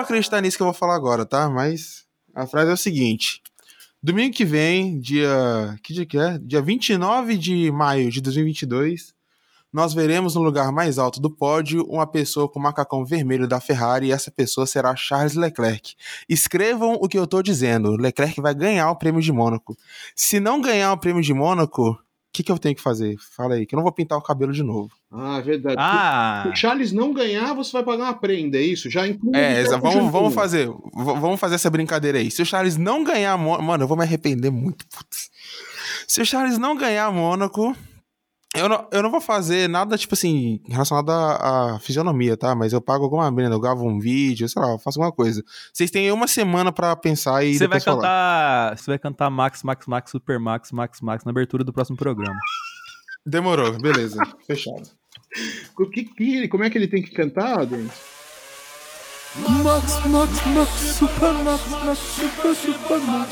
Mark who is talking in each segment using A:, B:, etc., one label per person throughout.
A: vão acreditar nisso que eu vou falar agora, tá? Mas a frase é o seguinte: Domingo que vem, dia. Que dia que é? Dia 29 de maio de 2022, nós veremos no lugar mais alto do pódio uma pessoa com macacão vermelho da Ferrari e essa pessoa será Charles Leclerc. Escrevam o que eu tô dizendo: Leclerc vai ganhar o prêmio de Mônaco. Se não ganhar o prêmio de Mônaco, que, que eu tenho que fazer? Fala aí, que eu não vou pintar o cabelo de novo.
B: Ah, é verdade.
C: Ah,
B: Se o Charles não ganhar, você vai pagar uma prenda, é isso? Já inclui.
A: É, exa- vamos, vamos fazer. Vamos fazer essa brincadeira aí. Se o Charles não ganhar. Mano, eu vou me arrepender muito. Putz. Se o Charles não ganhar Mônaco. Eu não, eu não vou fazer nada, tipo assim, relacionado à, à fisionomia, tá? Mas eu pago alguma merda, eu gravo um vídeo, sei lá, eu faço alguma coisa. Vocês têm uma semana pra pensar e
C: você vai
A: falar.
C: cantar. Você vai cantar Max, Max, Max, Super Max, Max, Max na abertura do próximo programa.
A: Demorou, beleza. Fechado.
B: O que, que- como é que ele tem que cantar, Denis?
C: Max, Max, Max, Super Max, Max, Super, Super Max,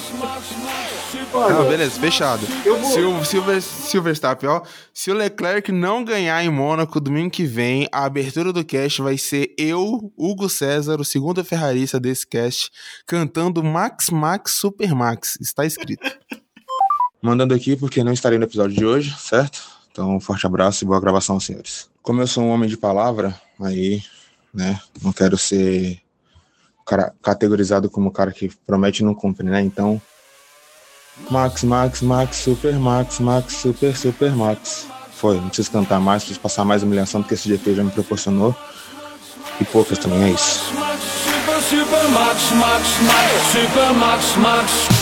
A: Não, beleza, fechado.
B: Eu vou-
A: Se o, se o Ver- se o Verstappen, ó, se o Leclerc não ganhar em Mônaco domingo que vem, a abertura do cast vai ser eu, Hugo César, o segundo ferrarista desse cast, cantando Max Max Super Max. Está escrito. Mandando aqui porque não estarei no episódio de hoje, certo? Então, um forte abraço e boa gravação, senhores. Como eu sou um homem de palavra, aí, né, não quero ser cara- categorizado como cara que promete e não cumpre, né? Então, Max, Max, Max, Super Max, Max, Super, Super Max. Foi, não preciso cantar mais, preciso passar mais humilhação do que esse GP já me proporcionou. E poucas também, é isso.
D: Super Max, Max, Max, Super Max, Max.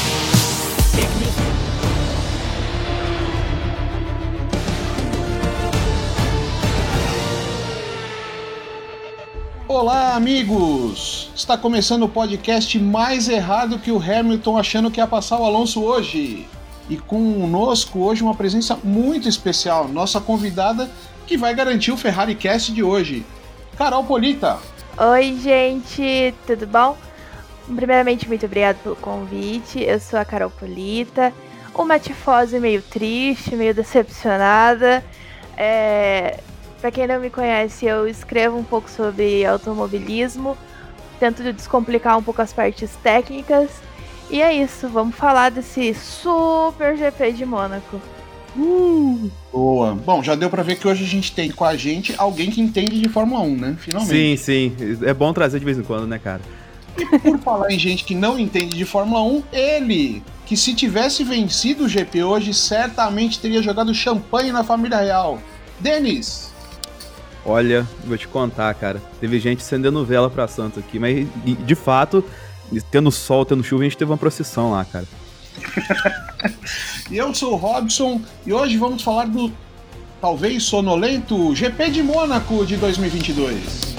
B: Olá, amigos! Está começando o podcast mais errado que o Hamilton achando que ia passar o Alonso hoje. E conosco hoje uma presença muito especial, nossa convidada que vai garantir o Ferrari Cast de hoje. Carol Polita.
E: Oi, gente, tudo bom? Primeiramente, muito obrigada pelo convite. Eu sou a Carol Polita, uma tifose meio triste, meio decepcionada. É... Para quem não me conhece, eu escrevo um pouco sobre automobilismo, tento descomplicar um pouco as partes técnicas. E é isso, vamos falar desse super GP de Mônaco.
B: Boa. Bom, já deu pra ver que hoje a gente tem com a gente alguém que entende de Fórmula 1, né? Finalmente.
C: Sim, sim. É bom trazer de vez em quando, né, cara?
B: Por falar em gente que não entende de Fórmula 1, ele, que se tivesse vencido o GP hoje, certamente teria jogado champanhe na família real. Denis!
C: Olha, vou te contar, cara. Teve gente acendendo vela pra Santos aqui, mas de fato, tendo sol, tendo chuva, a gente teve uma procissão lá, cara.
B: E eu sou o Robson e hoje vamos falar do talvez sonolento GP de Mônaco de 2022.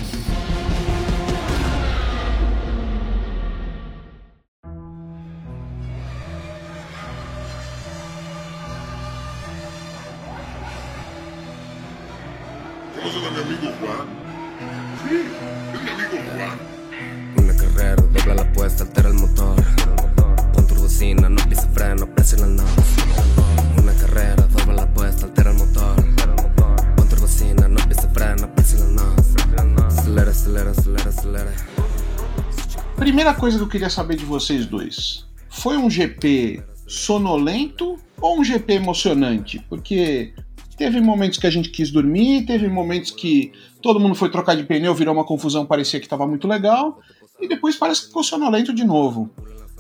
B: Queria saber de vocês dois: foi um GP sonolento ou um GP emocionante? Porque teve momentos que a gente quis dormir, teve momentos que todo mundo foi trocar de pneu, virou uma confusão, parecia que estava muito legal, e depois parece que ficou sonolento de novo.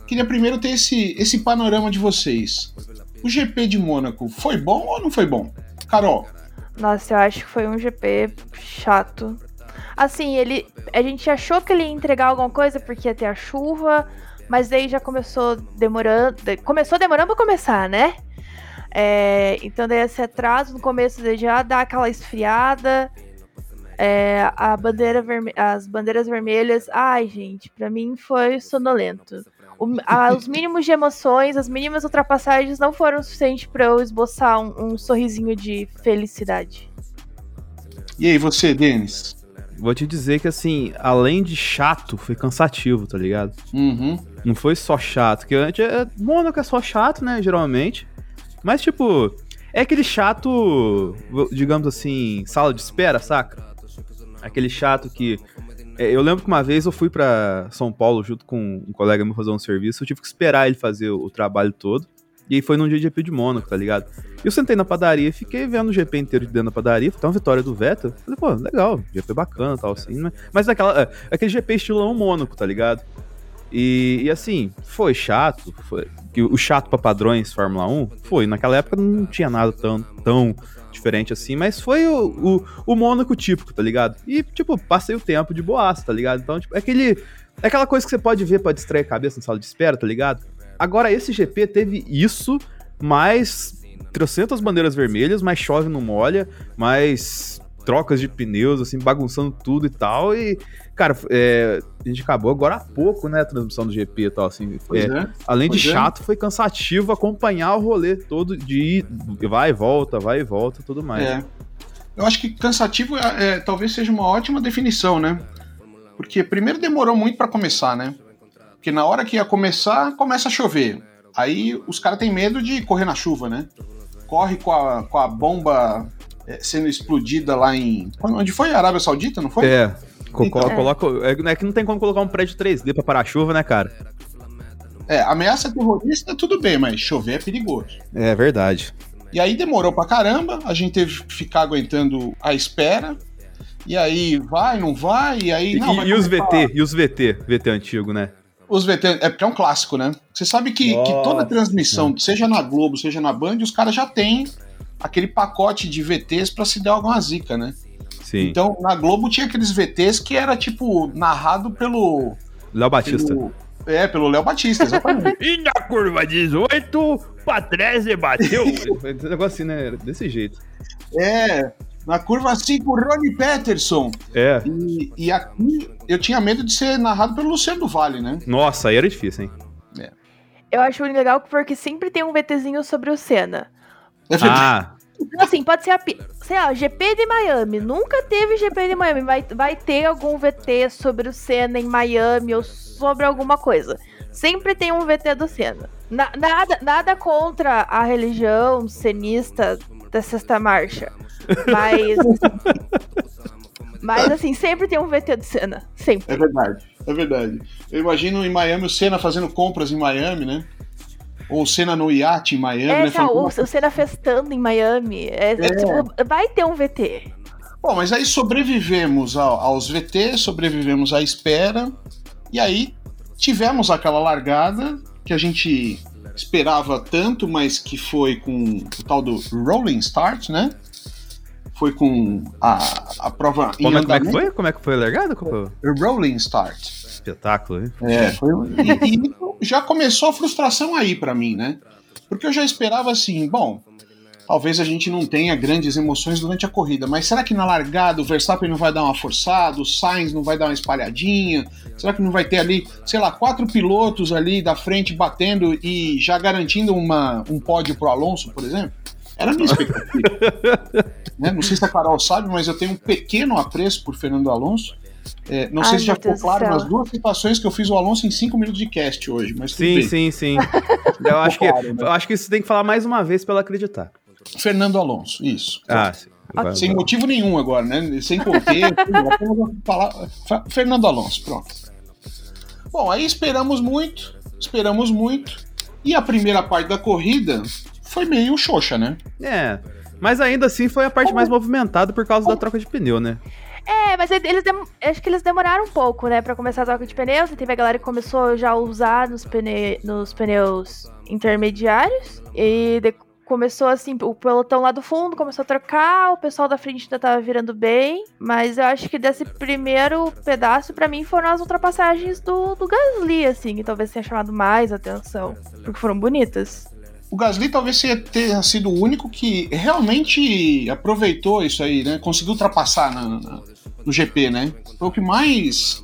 B: Queria primeiro ter esse, esse panorama de vocês. O GP de Mônaco foi bom ou não foi bom? Carol,
E: Nossa, eu acho que foi um GP chato. Assim, ele. A gente achou que ele ia entregar alguma coisa porque ia ter a chuva, mas daí já começou demorando. Começou demorando pra começar, né? É, então daí esse atraso no começo daí já dá aquela esfriada. É, a bandeira as bandeiras vermelhas, ai gente, pra mim foi sonolento. O- a- os mínimos de emoções, as mínimas ultrapassagens não foram suficientes pra eu esboçar um, um sorrisinho de felicidade.
B: e aí você, Denis?
C: Vou te dizer que, assim, além de chato, foi cansativo, tá ligado?
B: Uhum.
C: Não foi só chato, que antes é. Mônaco é só chato, né, geralmente. Mas, tipo, é aquele chato, digamos assim, sala de espera, saca? Aquele chato que É, eu lembro que uma vez eu fui pra São Paulo junto com um colega meu fazer um serviço, eu tive que esperar ele fazer o, o trabalho todo. E aí foi num dia de GP de Mônaco, tá ligado? E eu sentei na padaria fiquei vendo o GP inteiro de dentro da padaria, foi uma vitória do Vettel. Falei, pô, legal, GP bacana tal, assim. Mas, mas daquela, é, aquele GP estilo Mônaco, tá ligado? E, e, assim, foi chato. Foi, o chato pra padrões Fórmula 1 foi. Naquela época não tinha nada tão, tão diferente assim, mas foi o, o, o Mônaco típico, tá ligado? E, tipo, passei o tempo de boaça, tá ligado? Então, tipo, é aquele. É aquela coisa que você pode ver pra distrair a cabeça na sala de espera, tá ligado? Agora, esse GP teve isso, mais trocentas bandeiras vermelhas, mais chove não molha, mais trocas de pneus, assim, bagunçando tudo e tal. E, cara, é, a gente acabou agora há pouco, né, a transmissão do GP e tal, assim. É,
B: é.
C: Além de
B: é.
C: chato, foi cansativo acompanhar o rolê todo de ir, vai e volta, vai e volta, tudo mais.
B: É. Eu acho que cansativo é, talvez seja uma ótima definição, né? Porque primeiro demorou muito pra começar, né? Porque na hora que ia começar, começa a chover. Aí os caras têm medo de correr na chuva, né? Corre com a, com a bomba é, sendo explodida lá em. Onde foi? Arábia Saudita, não foi?
C: É.
B: Então.
C: co- coloca, é, é que não tem como colocar um prédio 3D pra parar a chuva, né, cara?
B: É, ameaça terrorista, tudo bem, mas chover é perigoso.
C: É verdade.
B: E aí demorou pra caramba, a gente teve que ficar aguentando a espera. E aí vai, não vai, e aí. Não,
C: e- e os VT? E os VT? VT antigo, né?
B: Os VT, é porque é um clássico, né? Você sabe que, que toda transmissão, seja na Globo, seja na Band, os caras já têm aquele pacote de VTs pra se der alguma zica, né?
C: Sim.
B: Então, na Globo tinha aqueles VTs que era, tipo, narrado pelo.
C: Léo Batista.
B: pelo é, pelo Léo Batista, exatamente.
C: E na curva 18, Patrese bateu. Esse negócio assim, né? Era Desse jeito.
B: é, na curva 5, Ronnie Peterson.
C: É.
B: E, e aqui eu tinha medo de ser narrado pelo Luciano do Vale, né?
C: Nossa, aí era difícil, hein?
E: Eu acho legal porque sempre tem um VTzinho sobre o Senna.
B: É.
C: Ah,
E: Assim, pode ser a. Sei lá, GP de Miami. Nunca teve GP de Miami. Vai, vai ter algum VT sobre o Senna em Miami ou sobre alguma coisa. Sempre tem um VT do Senna. Na- nada, nada contra a religião cenista da Sexta Marcha. Mas. mas, assim, sempre tem um VT do Senna. Sempre.
B: É verdade, é verdade. Eu imagino em Miami o Senna fazendo compras em Miami, né? Ou o Senna no iate em Miami,
E: É,
B: né?
E: tá, o, Senna festando em Miami. É, é, tipo, vai ter um VT.
B: Bom, mas aí sobrevivemos ao- aos VT, sobrevivemos à espera, e aí tivemos aquela largada que a gente esperava tanto, mas que foi com o tal do Rolling Start, né? Foi com a, a prova em
C: como é, como é que foi? Como é que foi o legado? Como
B: Rolling Start.
C: Espetáculo, hein?
B: É, foi, e, e já começou a frustração aí pra mim, né? Porque eu já esperava assim, bom, talvez a gente não tenha grandes emoções durante a corrida, mas será que na largada o Verstappen não vai dar uma forçada, o Sainz não vai dar uma espalhadinha? Será que não vai ter ali, sei lá, quatro pilotos ali da frente batendo e já garantindo uma, um pódio pro Alonso, por exemplo? Era a minha expectativa. né? Não sei se a Carol sabe, mas eu tenho um pequeno apreço por Fernando Alonso. É, não
E: Ai,
B: sei se já ficou
E: Deus
B: claro nas duas citações que eu fiz o Alonso em cinco minutos de cast hoje, mas tudo
C: Sim,
B: bem.
C: sim, sim. Eu acho que,
B: Claro, né?
C: eu acho que isso tem que falar mais uma vez pra ela acreditar.
B: Fernando Alonso, isso.
C: Ah, sim. Vai,
B: Sem
C: vai.
B: motivo nenhum agora, né? Sem contexto, Fernando Alonso, pronto. Bom, aí esperamos muito, esperamos muito, e a primeira parte da corrida foi meio xoxa, né?
C: É. Mas ainda assim foi a parte mais movimentada por causa da troca de pneu, né?
E: É, mas eles dem- acho que eles demoraram um pouco, né, pra começar a troca de pneus. E teve a galera que começou já a usar nos, pne- nos pneus intermediários. E de- começou assim, o pelotão lá do fundo começou a trocar, o pessoal da frente ainda tava virando bem. Mas eu acho que desse primeiro pedaço, pra mim, foram as ultrapassagens do, do Gasly, assim, que talvez tenha chamado mais atenção. Porque foram bonitas.
B: O Gasly talvez tenha sido o único que realmente aproveitou isso aí, né? Conseguiu ultrapassar na- na- no GP, né? Foi o que mais.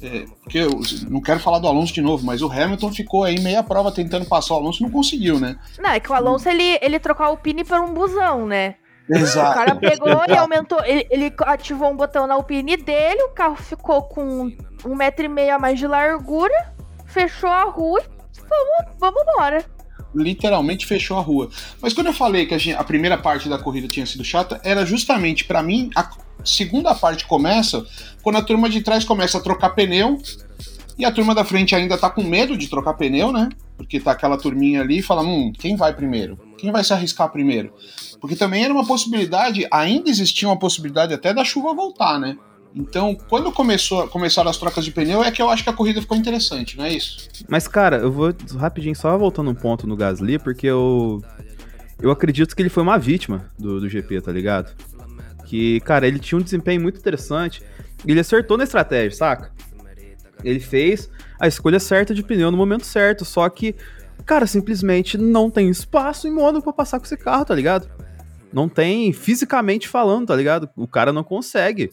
B: é, porque eu não quero falar do Alonso de novo, mas o Hamilton ficou aí meia prova tentando passar o Alonso e não conseguiu, né?
E: Não, é que o Alonso, ele, ele trocou a Alpine por um busão, né? O
B: Exato.
E: cara pegou e aumentou. Ele, ele ativou um botão na Alpine dele, o carro ficou com um metro e meio a mais de largura, fechou a rua e vamos, vamos embora.
B: Literalmente fechou a rua. Mas quando eu falei que a, gente- a primeira parte da corrida tinha sido chata, era justamente pra mim a, segunda parte começa quando a turma de trás começa a trocar pneu e a turma da frente ainda tá com medo de trocar pneu, né? Porque tá aquela turminha ali e fala, hum, quem vai primeiro? Quem vai se arriscar primeiro? Porque também era uma possibilidade, ainda existia uma possibilidade até da chuva voltar, né? Então, quando começou, começaram as trocas de pneu, é que eu acho que a corrida ficou interessante, não é isso?
C: Mas, cara, eu vou rapidinho só voltando um ponto no Gasly, porque eu. Eu acredito que ele foi uma vítima do, do GP, tá ligado? Que, cara, ele tinha um desempenho muito interessante. Ele acertou na estratégia, saca? Ele fez a escolha certa de pneu no momento certo, só que, cara, simplesmente não tem espaço em Mônaco pra passar com esse carro, tá ligado? Não tem, fisicamente falando, tá ligado? O cara não consegue.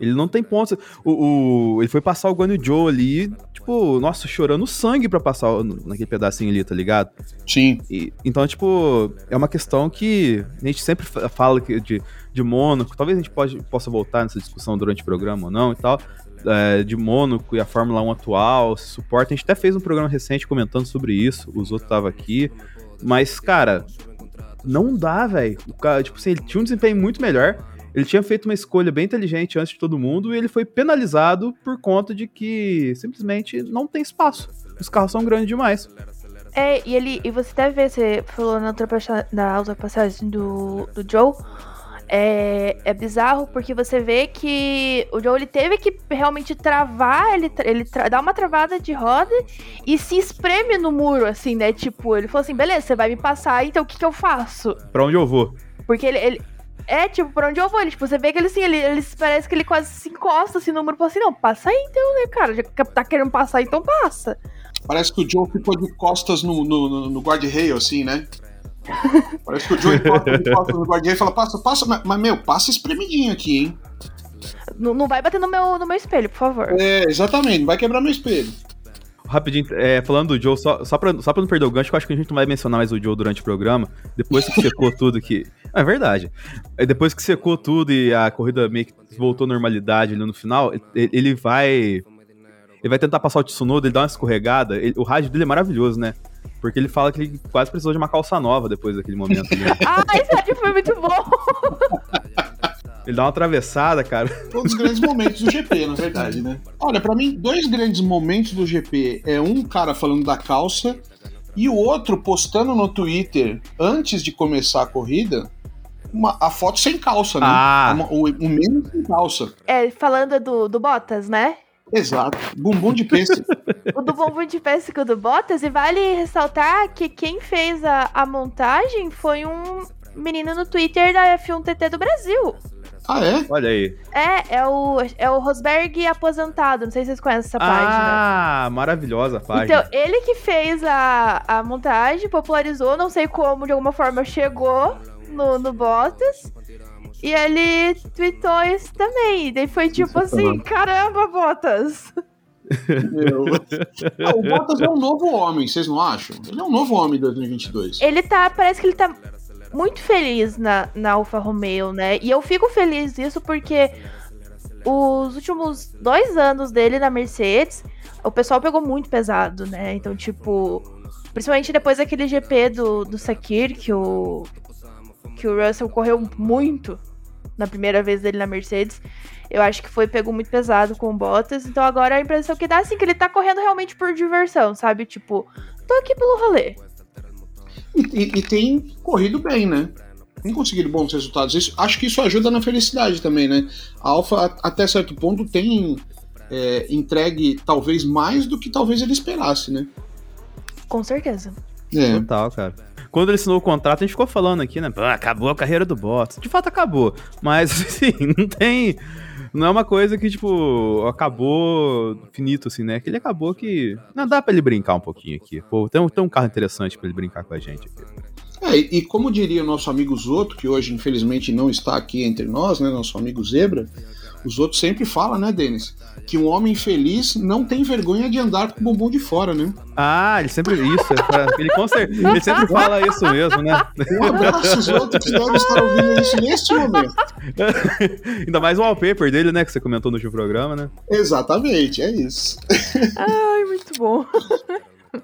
C: Ele não tem pontos. O, o, ele foi passar o Guan Yu Zhou ali, tipo, nossa, chorando sangue pra passar naquele pedacinho ali, tá ligado?
B: Sim.
C: E- então, tipo, é uma questão que a gente sempre fa- fala de, de Mônaco, talvez a gente pode, possa voltar nessa discussão durante o programa ou não e tal, é, de Mônaco e a Fórmula 1 atual, se suporta. A gente até fez um programa recente comentando sobre isso, os outros estavam aqui, mas, cara, não dá, velho. O cara, tipo assim, ele tinha um desempenho muito melhor. Ele tinha feito uma escolha bem inteligente antes de todo mundo e ele foi penalizado por conta de que simplesmente não tem espaço. Os carros são grandes demais.
E: É, e ele. E você até vê, você falou na, ultrapassa- na ultrapassagem do, do Joe. É, é bizarro porque você vê que o Joe ele teve que realmente travar, ele, ele tra- dá uma travada de roda e se espreme no muro, assim, né? Tipo, ele falou assim: beleza, você vai me passar, então o que, que eu faço?
C: Pra onde eu vou?
E: Porque ele. ele- é, tipo, pra onde eu vou? Ele, tipo, você vê que ele assim, ele, ele parece que ele quase se encosta assim no muro e fala assim: não, passa aí então, né, cara? Já que tá querendo passar, então passa.
B: Parece que o Joe ficou de costas no, no, no, no guard-rail, assim, né? Parece que o Joe encosta de costas no guard-rail e fala, passa, passa, mas, mas, meu, passa espremidinho aqui, hein?
E: Não, não vai bater no meu, no meu espelho, por favor.
B: É, exatamente, não vai quebrar meu espelho.
C: Rapidinho, é, falando do Joe, só, só, pra, só pra não perder o gancho, que eu acho que a gente não vai mencionar mais o Joe durante o programa. Depois que secou tudo que. É verdade. É, Depois que secou tudo e a corrida meio que voltou à normalidade ali no final, ele, ele vai. Ele vai tentar passar o Tsunoda, ele dá uma escorregada. ele- o rádio dele é maravilhoso, né? Porque ele fala que ele quase precisou de uma calça nova depois daquele momento.
E: Ah, esse rádio foi muito bom.
C: ele dá uma atravessada, cara.
B: Foi um dos grandes momentos do GP, na verdade, né? Olha, pra mim, dois grandes momentos do GP é um cara falando da calça e o outro postando no Twitter, antes de começar a corrida, uma- a foto sem calça, né?
C: Ah.
B: Uma- o, o mesmo sem calça.
E: É, falando do, do Bottas, né?
B: Exato. Bumbum de pêssego.
E: O do bumbum de pêssego do Bottas. E vale ressaltar que quem fez a, a montagem foi um menino no Twitter da F1 TT do Brasil.
B: Ah, é?
C: Olha aí.
E: É, é o, é o Rosberg aposentado. Não sei se vocês conhecem essa página.
C: Ah, maravilhosa a página.
E: Então, ele que fez a, a montagem, popularizou, não sei como, de alguma forma chegou no, no Bottas. E ele tweetou isso também. E daí foi tipo assim: caramba, Bottas!
B: Meu. Ah, o Bottas é um novo homem, vocês não acham? Ele é um novo homem em 2022.
E: Ele tá, parece que ele tá muito feliz na, na Alfa Romeo, né? E eu fico feliz disso porque os últimos dois anos dele na Mercedes, o pessoal pegou muito pesado, né? Então, tipo, principalmente depois daquele GP do, do Sakir, que o, que o Russell correu muito na primeira vez dele na Mercedes. Eu acho que foi pegou muito pesado com o Bottas. Então agora a impressão que dá assim que ele tá correndo realmente por diversão, sabe? Tipo, tô aqui pelo rolê.
B: E, e- e tem corrido bem, né? Tem conseguido bons resultados. Isso- acho que isso ajuda na felicidade também, né? A Alfa, até certo ponto, tem é, entregue talvez mais do que talvez ele esperasse, né?
E: Com certeza.
B: É.
C: Total, cara. Quando ele assinou o contrato, a gente ficou falando aqui, né? "Ah, acabou a carreira do Bottas. De fato, acabou. Mas, assim, não tem. Não é uma coisa que, tipo, acabou finito, assim, né? Que ele acabou que. Não dá pra ele brincar um pouquinho aqui. Pô, tem um, tem um carro interessante pra ele brincar com a gente aqui.
B: É, e, como diria o nosso amigo Zoto, que hoje infelizmente não está aqui entre nós, né? Nosso amigo Zebra, o Zoto sempre fala, né, Denis? Que um homem feliz não tem vergonha de andar com o bumbum de fora, né?
C: Ah, ele sempre. Isso, é ele, cer- ele sempre fala isso mesmo, né?
B: Um abraço, Zoto, que deve estar ouvindo isso neste momento.
C: Ainda mais o wallpaper dele, né? Que você comentou no último programa, né?
B: Exatamente, é isso.
E: Ai, muito bom.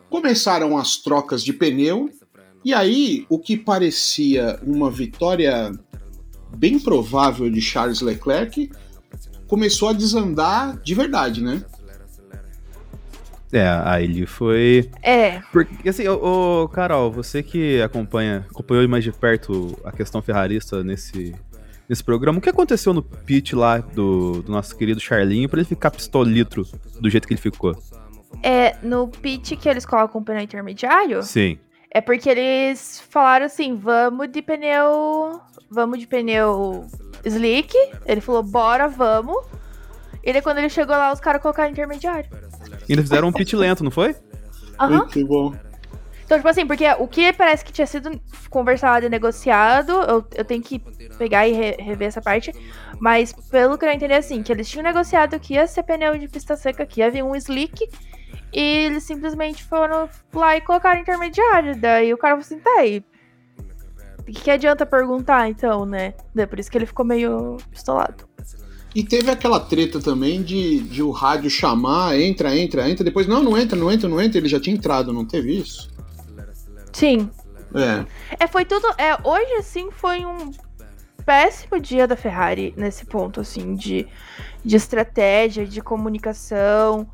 B: Começaram as trocas de pneu, e aí o que parecia uma vitória bem provável de Charles Leclerc começou a desandar de verdade, né?
C: É, aí ele foi.
E: É,
C: Porque, assim, ô, ô, Carol, você que acompanha, acompanhou mais de perto a questão ferrarista nesse, nesse programa, o que aconteceu no pit lá do, do nosso querido Charlinho pra ele ficar pistolitro do jeito que ele ficou?
E: é no pit que eles colocam o pneu intermediário,
C: Sim.
E: É porque eles falaram assim, vamos de pneu, vamos de pneu slick. Ele falou, bora, vamos. E daí quando ele chegou lá, os caras colocaram intermediário.
C: E ainda fizeram um pit lento, não foi?
E: Aham.
B: Muito bom.
E: Então, tipo assim, porque o que parece que tinha sido conversado e negociado, eu, eu tenho que pegar e re- rever essa parte, mas pelo que eu entendi, assim, que eles tinham negociado que ia ser pneu de pista seca, que ia vir um slick, e eles simplesmente foram lá e colocaram intermediário. Daí o cara falou assim, tá aí. O que, adianta perguntar, então, né? Daí por isso que ele ficou meio pistolado.
B: E teve aquela treta também de, de o rádio chamar, entra, entra, entra, depois, não, não entra, não entra, não entra, ele já tinha entrado, não teve isso?
E: Sim.
B: É.
E: É, foi tudo. É, hoje, assim, foi um péssimo dia da Ferrari nesse ponto, assim, de, de estratégia, de comunicação.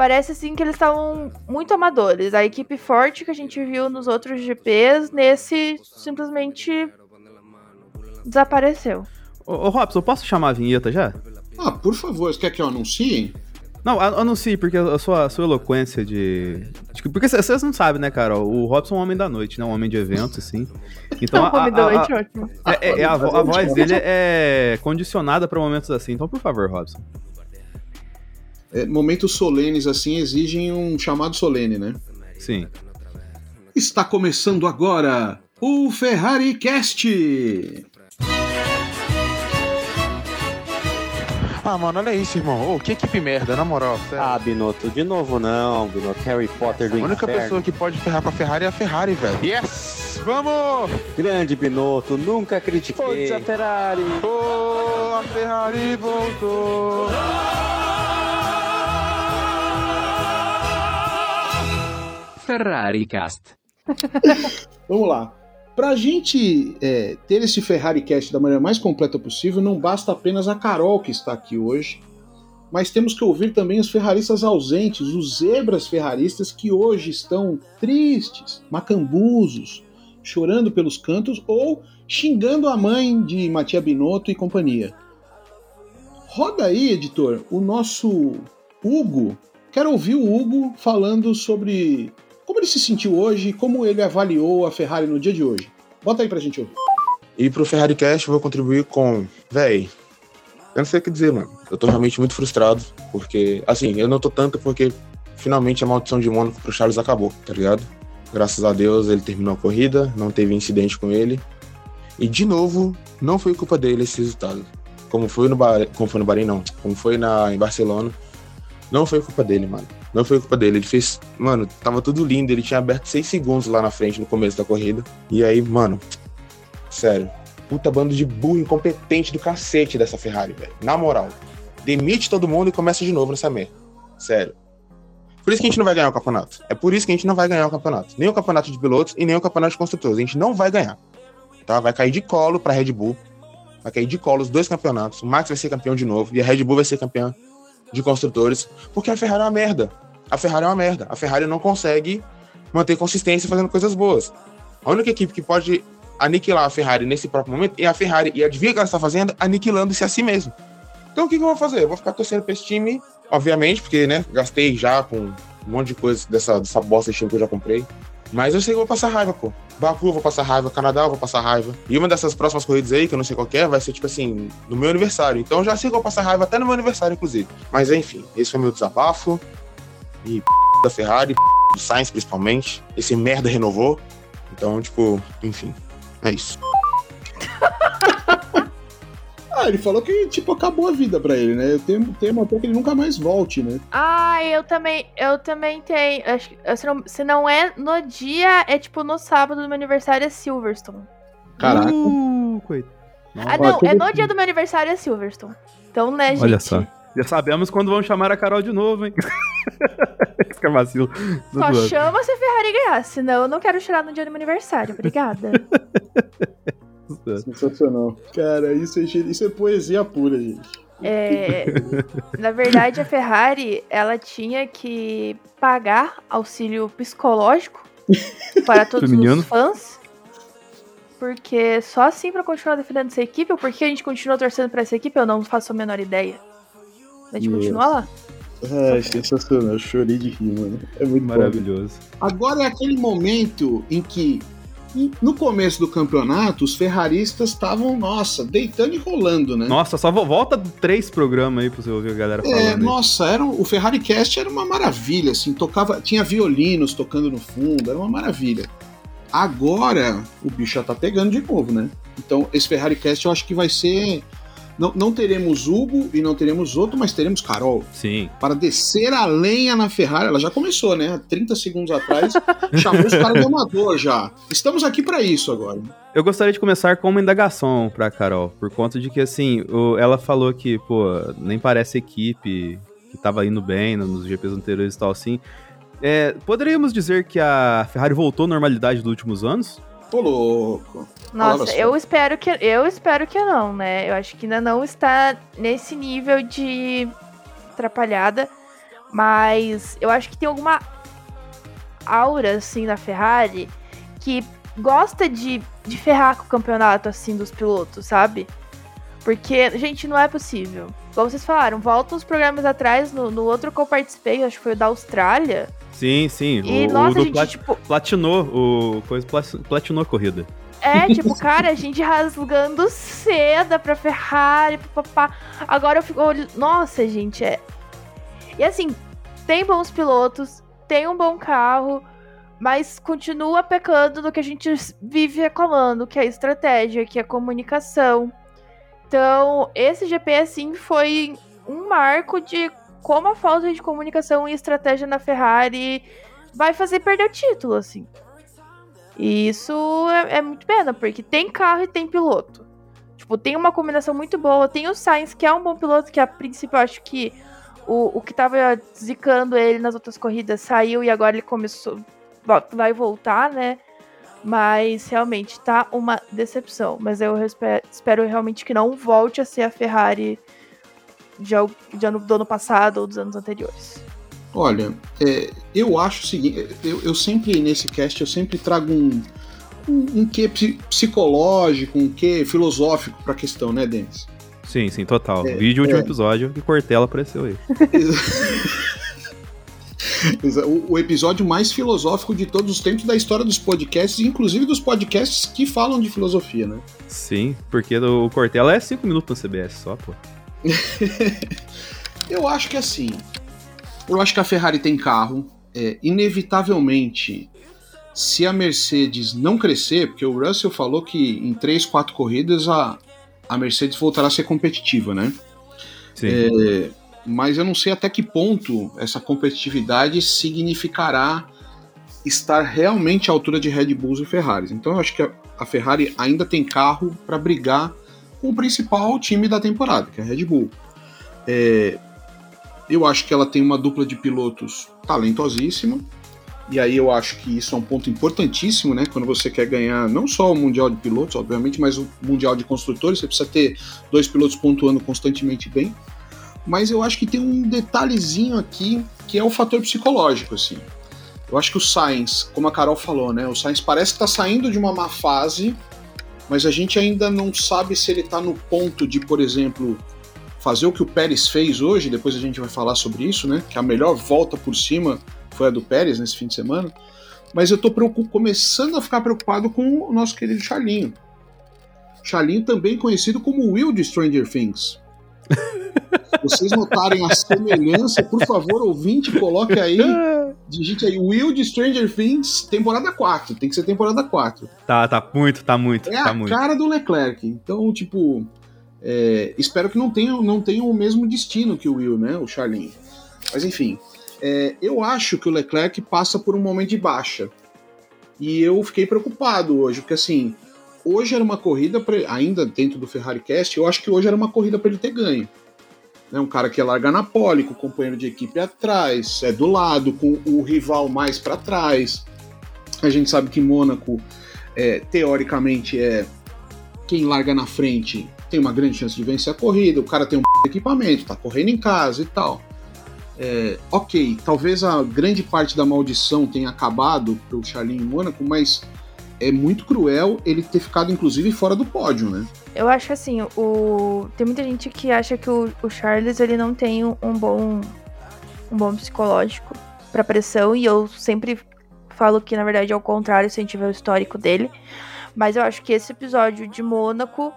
E: Parece, assim, que eles estavam muito amadores. A equipe forte que a gente viu nos outros GPs, nesse simplesmente desapareceu.
C: Ô, ô Robson, eu posso chamar a vinheta já?
B: Ah, por favor, você quer que eu anuncie?
C: Não, anuncie, porque a sua, a sua eloquência de. de que- porque vocês não sabem, né, Carol? O Robson é um homem da noite, né? Um homem de eventos, assim. Então, a, a-
E: da
C: a-
E: noite, ótimo.
C: é- é- é a, a voz dele é condicionada pra momentos assim. Então, por favor, Robson.
B: É, momentos solenes assim exigem um chamado solene, né?
C: Sim.
B: Está começando agora o Ferrari Cast.
F: Ah, mano, olha isso, irmão. Ô, que equipe merda, na moral. sério.
G: Ah, Binotto, de novo não, Binotto. Harry Potter do
F: a única
G: inferno.
F: pessoa que pode ferrar com a Ferrari é a Ferrari, velho. Yes! Vamos!
G: Grande Binotto, nunca critiquei.
F: Forza
G: Ferrari.
F: Oh, a Ferrari voltou!
H: Ferrari Cast.
B: Vamos lá. Pra gente é, ter esse Ferrari Cast da maneira mais completa possível, não basta apenas a Carol que está aqui hoje, mas temos que ouvir também os ferraristas ausentes, os zebras ferraristas que hoje estão tristes, macambusos, chorando pelos cantos ou xingando a mãe de Matia Binotto e companhia. Roda aí, editor, o nosso Hugo. Quero ouvir o Hugo falando sobre como ele se sentiu hoje e como ele avaliou a Ferrari no dia de hoje. Bota aí pra gente ouvir.
A: E pro Ferrari Cast eu vou contribuir com. Véi, eu não sei o que dizer, mano. Eu tô realmente muito frustrado, porque, assim, eu não tô tanto porque finalmente a maldição de Mônaco pro Charles acabou, tá ligado? Graças a Deus ele terminou a corrida, não teve incidente com ele. E de novo, não foi culpa dele esse resultado. Como foi no Bahrein, como foi no Bahrein não, como foi na em Barcelona, não foi culpa dele, mano. Não foi culpa dele. Ele fez, mano, tava tudo lindo, ele tinha aberto 6 segundos lá na frente no começo da corrida. E aí, mano, sério, puta bando de burro incompetente do cacete dessa Ferrari, velho. Na moral. Demite todo mundo e começa de novo nessa merda. Sério. Por isso que a gente não vai ganhar o campeonato. É por isso que a gente não vai ganhar o campeonato. Nem o campeonato de pilotos e nem o campeonato de construtores. A gente não vai ganhar. Tá? Vai cair de colo pra Red Bull. Vai cair de colo os dois campeonatos. O Max vai ser campeão de novo e a Red Bull vai ser campeã de construtores. Porque a Ferrari é uma merda. A Ferrari é uma merda. A Ferrari não consegue manter consistência fazendo coisas boas. A única equipe que pode aniquilar a Ferrari nesse próprio momento é a Ferrari. E adivinha o que ela está fazendo? Aniquilando-se a si mesmo. Então o que, que eu vou fazer? Eu vou ficar torcendo pra esse time, obviamente, porque, né, gastei já com um monte de coisa dessa, dessa bosta de time que eu já comprei. Mas eu sei que eu vou passar raiva, pô. Baku eu vou passar raiva, Canadá eu vou passar raiva. E uma dessas próximas corridas aí, que eu não sei qual é, vai ser, tipo assim, no meu aniversário. Então eu já sei que eu vou passar raiva até no meu aniversário, inclusive. Mas enfim, esse foi meu desabafo. E da Ferrari, do Sainz principalmente. Esse merda renovou. Então, tipo, enfim, é isso.
B: Ah, ele falou que, tipo, acabou a vida pra ele, né? Eu tenho, temo até que ele nunca mais volte, né?
E: Ah, eu também, eu também tenho. Acho, se, não, se não é no dia, é tipo no sábado do meu aniversário é Silverstone.
B: Caraca.
C: Uh, coitado.
E: Ah, não, é no dia do meu aniversário é Silverstone. Então, né, gente?
C: Olha só. Já sabemos quando vão chamar a Carol de novo, hein? Que é vacilo.
E: Só chama se a Ferrari ganhar, senão eu não quero chorar no dia do meu aniversário. Obrigada.
B: Sensacional. Cara, isso é, isso é poesia pura, gente.
E: É, na verdade, a Ferrari ela tinha que pagar auxílio psicológico para todos
C: Feminino.
E: os fãs. Porque só assim pra continuar defendendo essa equipe, ou porque a gente continua torcendo pra essa equipe, eu não faço a menor ideia. A gente
B: Nossa.
E: continua lá.
B: Ai, sensacional. Eu chorei de rir, mano. É muito bom.
C: Maravilhoso.
B: Agora é aquele momento em que, em- no começo do campeonato, os ferraristas estavam, nossa, deitando e rolando, né?
C: Nossa, só vo- volta três programas aí pra você ouvir a galera falando.
B: É,
C: aí.
B: nossa, era, o Ferrari Cast era uma maravilha, assim, tocava, tinha violinos tocando no fundo, era uma maravilha. Agora o bicho já tá pegando de novo, né? Então esse Ferrari Cast eu acho que vai ser. Não, não teremos Hugo e não teremos outro, mas teremos Carol.
C: Sim.
B: Para descer a lenha na Ferrari. Ela já começou, né? Há 30 segundos atrás, chamou os caras de amador já. Estamos aqui para isso agora.
C: Eu gostaria de começar com uma indagação pra Carol, por conta de que, assim, ela falou que, pô, nem parece equipe que tava indo bem nos GPs anteriores e tal, assim. É, poderíamos dizer que a Ferrari voltou à normalidade dos últimos anos?
B: Tô louco.
E: Nossa, eu espero que eu espero que não, né? Eu acho que ainda não está nesse nível de atrapalhada, mas eu acho que tem alguma aura assim na Ferrari que gosta de, de ferrar com o campeonato assim dos pilotos, sabe? Porque, gente, não é possível. Como vocês falaram, volta uns programas atrás, no, no outro que eu participei, acho que foi o da Austrália.
C: Sim, sim.
E: E,
C: o,
E: nossa,
C: o
E: gente,
C: plat-
E: tipo,
C: platinou, o coisa plat- platinou a corrida.
E: É, tipo, cara, a gente rasgando seda pra Ferrari, papapá. Agora eu fico olhando. Nossa, gente, é. E assim, tem bons pilotos, tem um bom carro, mas continua pecando no que a gente vive reclamando, que é a estratégia, que é a comunicação. Então, esse GP, assim, foi um marco de como a falta de comunicação e estratégia na Ferrari vai fazer perder o título, assim. E isso é, é muito pena, porque tem carro e tem piloto. Tipo, tem uma combinação muito boa. Tem o Sainz, que é um bom piloto, que a princípio eu acho que o, o que tava zicando ele nas outras corridas saiu e agora ele começou. Vai voltar, né? Mas realmente tá uma decepção. Mas eu respe- espero realmente que não volte a ser a Ferrari de, de ano, do ano passado ou dos anos anteriores.
B: Olha, é, eu acho o seguinte, eu, eu sempre, nesse cast, eu sempre trago um, um, um quê psi- psicológico, um quê filosófico pra questão, né, Denis?
C: Sim, sim, total.
B: É,
C: Vídeo último
B: é.
C: episódio que Cortella apareceu aí.
B: O, o episódio mais filosófico de todos os tempos da história dos podcasts, inclusive dos podcasts que falam de filosofia, né?
C: Sim, porque o Cortella é 5 minutos no CBS só, pô.
B: Eu acho que assim, eu acho que a Ferrari tem carro, é, inevitavelmente, se a Mercedes não crescer, porque o Russell falou que em 3, 4 corridas a, a Mercedes voltará a ser competitiva, né?
C: Sim.
B: É, mas eu não sei até que ponto essa competitividade significará estar realmente à altura de Red Bulls e Ferraris. Então eu acho que a, a Ferrari ainda tem carro para brigar com o principal time da temporada, que é a Red Bull. É, eu acho que ela tem uma dupla de pilotos talentosíssima. E aí eu acho que isso é um ponto importantíssimo, né? Quando você quer ganhar não só o Mundial de Pilotos, obviamente, mas o Mundial de Construtores, você precisa ter dois pilotos pontuando constantemente bem. Mas eu acho que tem um detalhezinho aqui que é o fator psicológico, assim. Eu acho que o Sainz, como a Carol falou, né? O Sainz parece que tá saindo de uma má fase, mas a gente ainda não sabe se ele tá no ponto de, por exemplo, fazer o que o Pérez fez hoje, depois a gente vai falar sobre isso, né? Que a melhor volta por cima foi a do Pérez nesse fim de semana. Mas eu preocup- começando a ficar preocupado com o nosso querido Charlinho. Charlinho também conhecido como Will de Stranger Things. Se vocês notarem a semelhança, por favor, ouvinte, coloque aí, digite aí, Will de Stranger Things, temporada 4. Tem que ser temporada 4.
C: Tá, tá muito, tá muito,
B: É
C: tá
B: a
C: muito.
B: cara do Leclerc. Então, tipo, é, espero que não tenham, não tenham o mesmo destino que o Will, né? O Charlinho. Mas enfim, é, eu acho que o Leclerc passa por um momento de baixa. E eu fiquei preocupado hoje, porque assim, hoje era uma corrida, pra, ainda dentro do Ferrari Cast, eu acho que hoje era uma corrida para ele ter ganho. Né, um cara que ia largar na pole, com o companheiro de equipe atrás, é do lado, com o rival mais para trás. A gente sabe que Mônaco, é, teoricamente, é quem larga na frente tem uma grande chance de vencer a corrida, o cara tem um equipamento, tá correndo em casa e tal. É, ok, talvez a grande parte da maldição tenha acabado pro Charlinho em Mônaco, mas é muito cruel ele ter ficado, inclusive, fora do pódio, né?
E: Eu acho assim, o... tem muita gente que acha que o, o Charles ele não tem um bom, um bom psicológico para pressão, e eu sempre falo que, na verdade, é o contrário, se a gente vê o histórico dele. Mas eu acho que esse episódio de Mônaco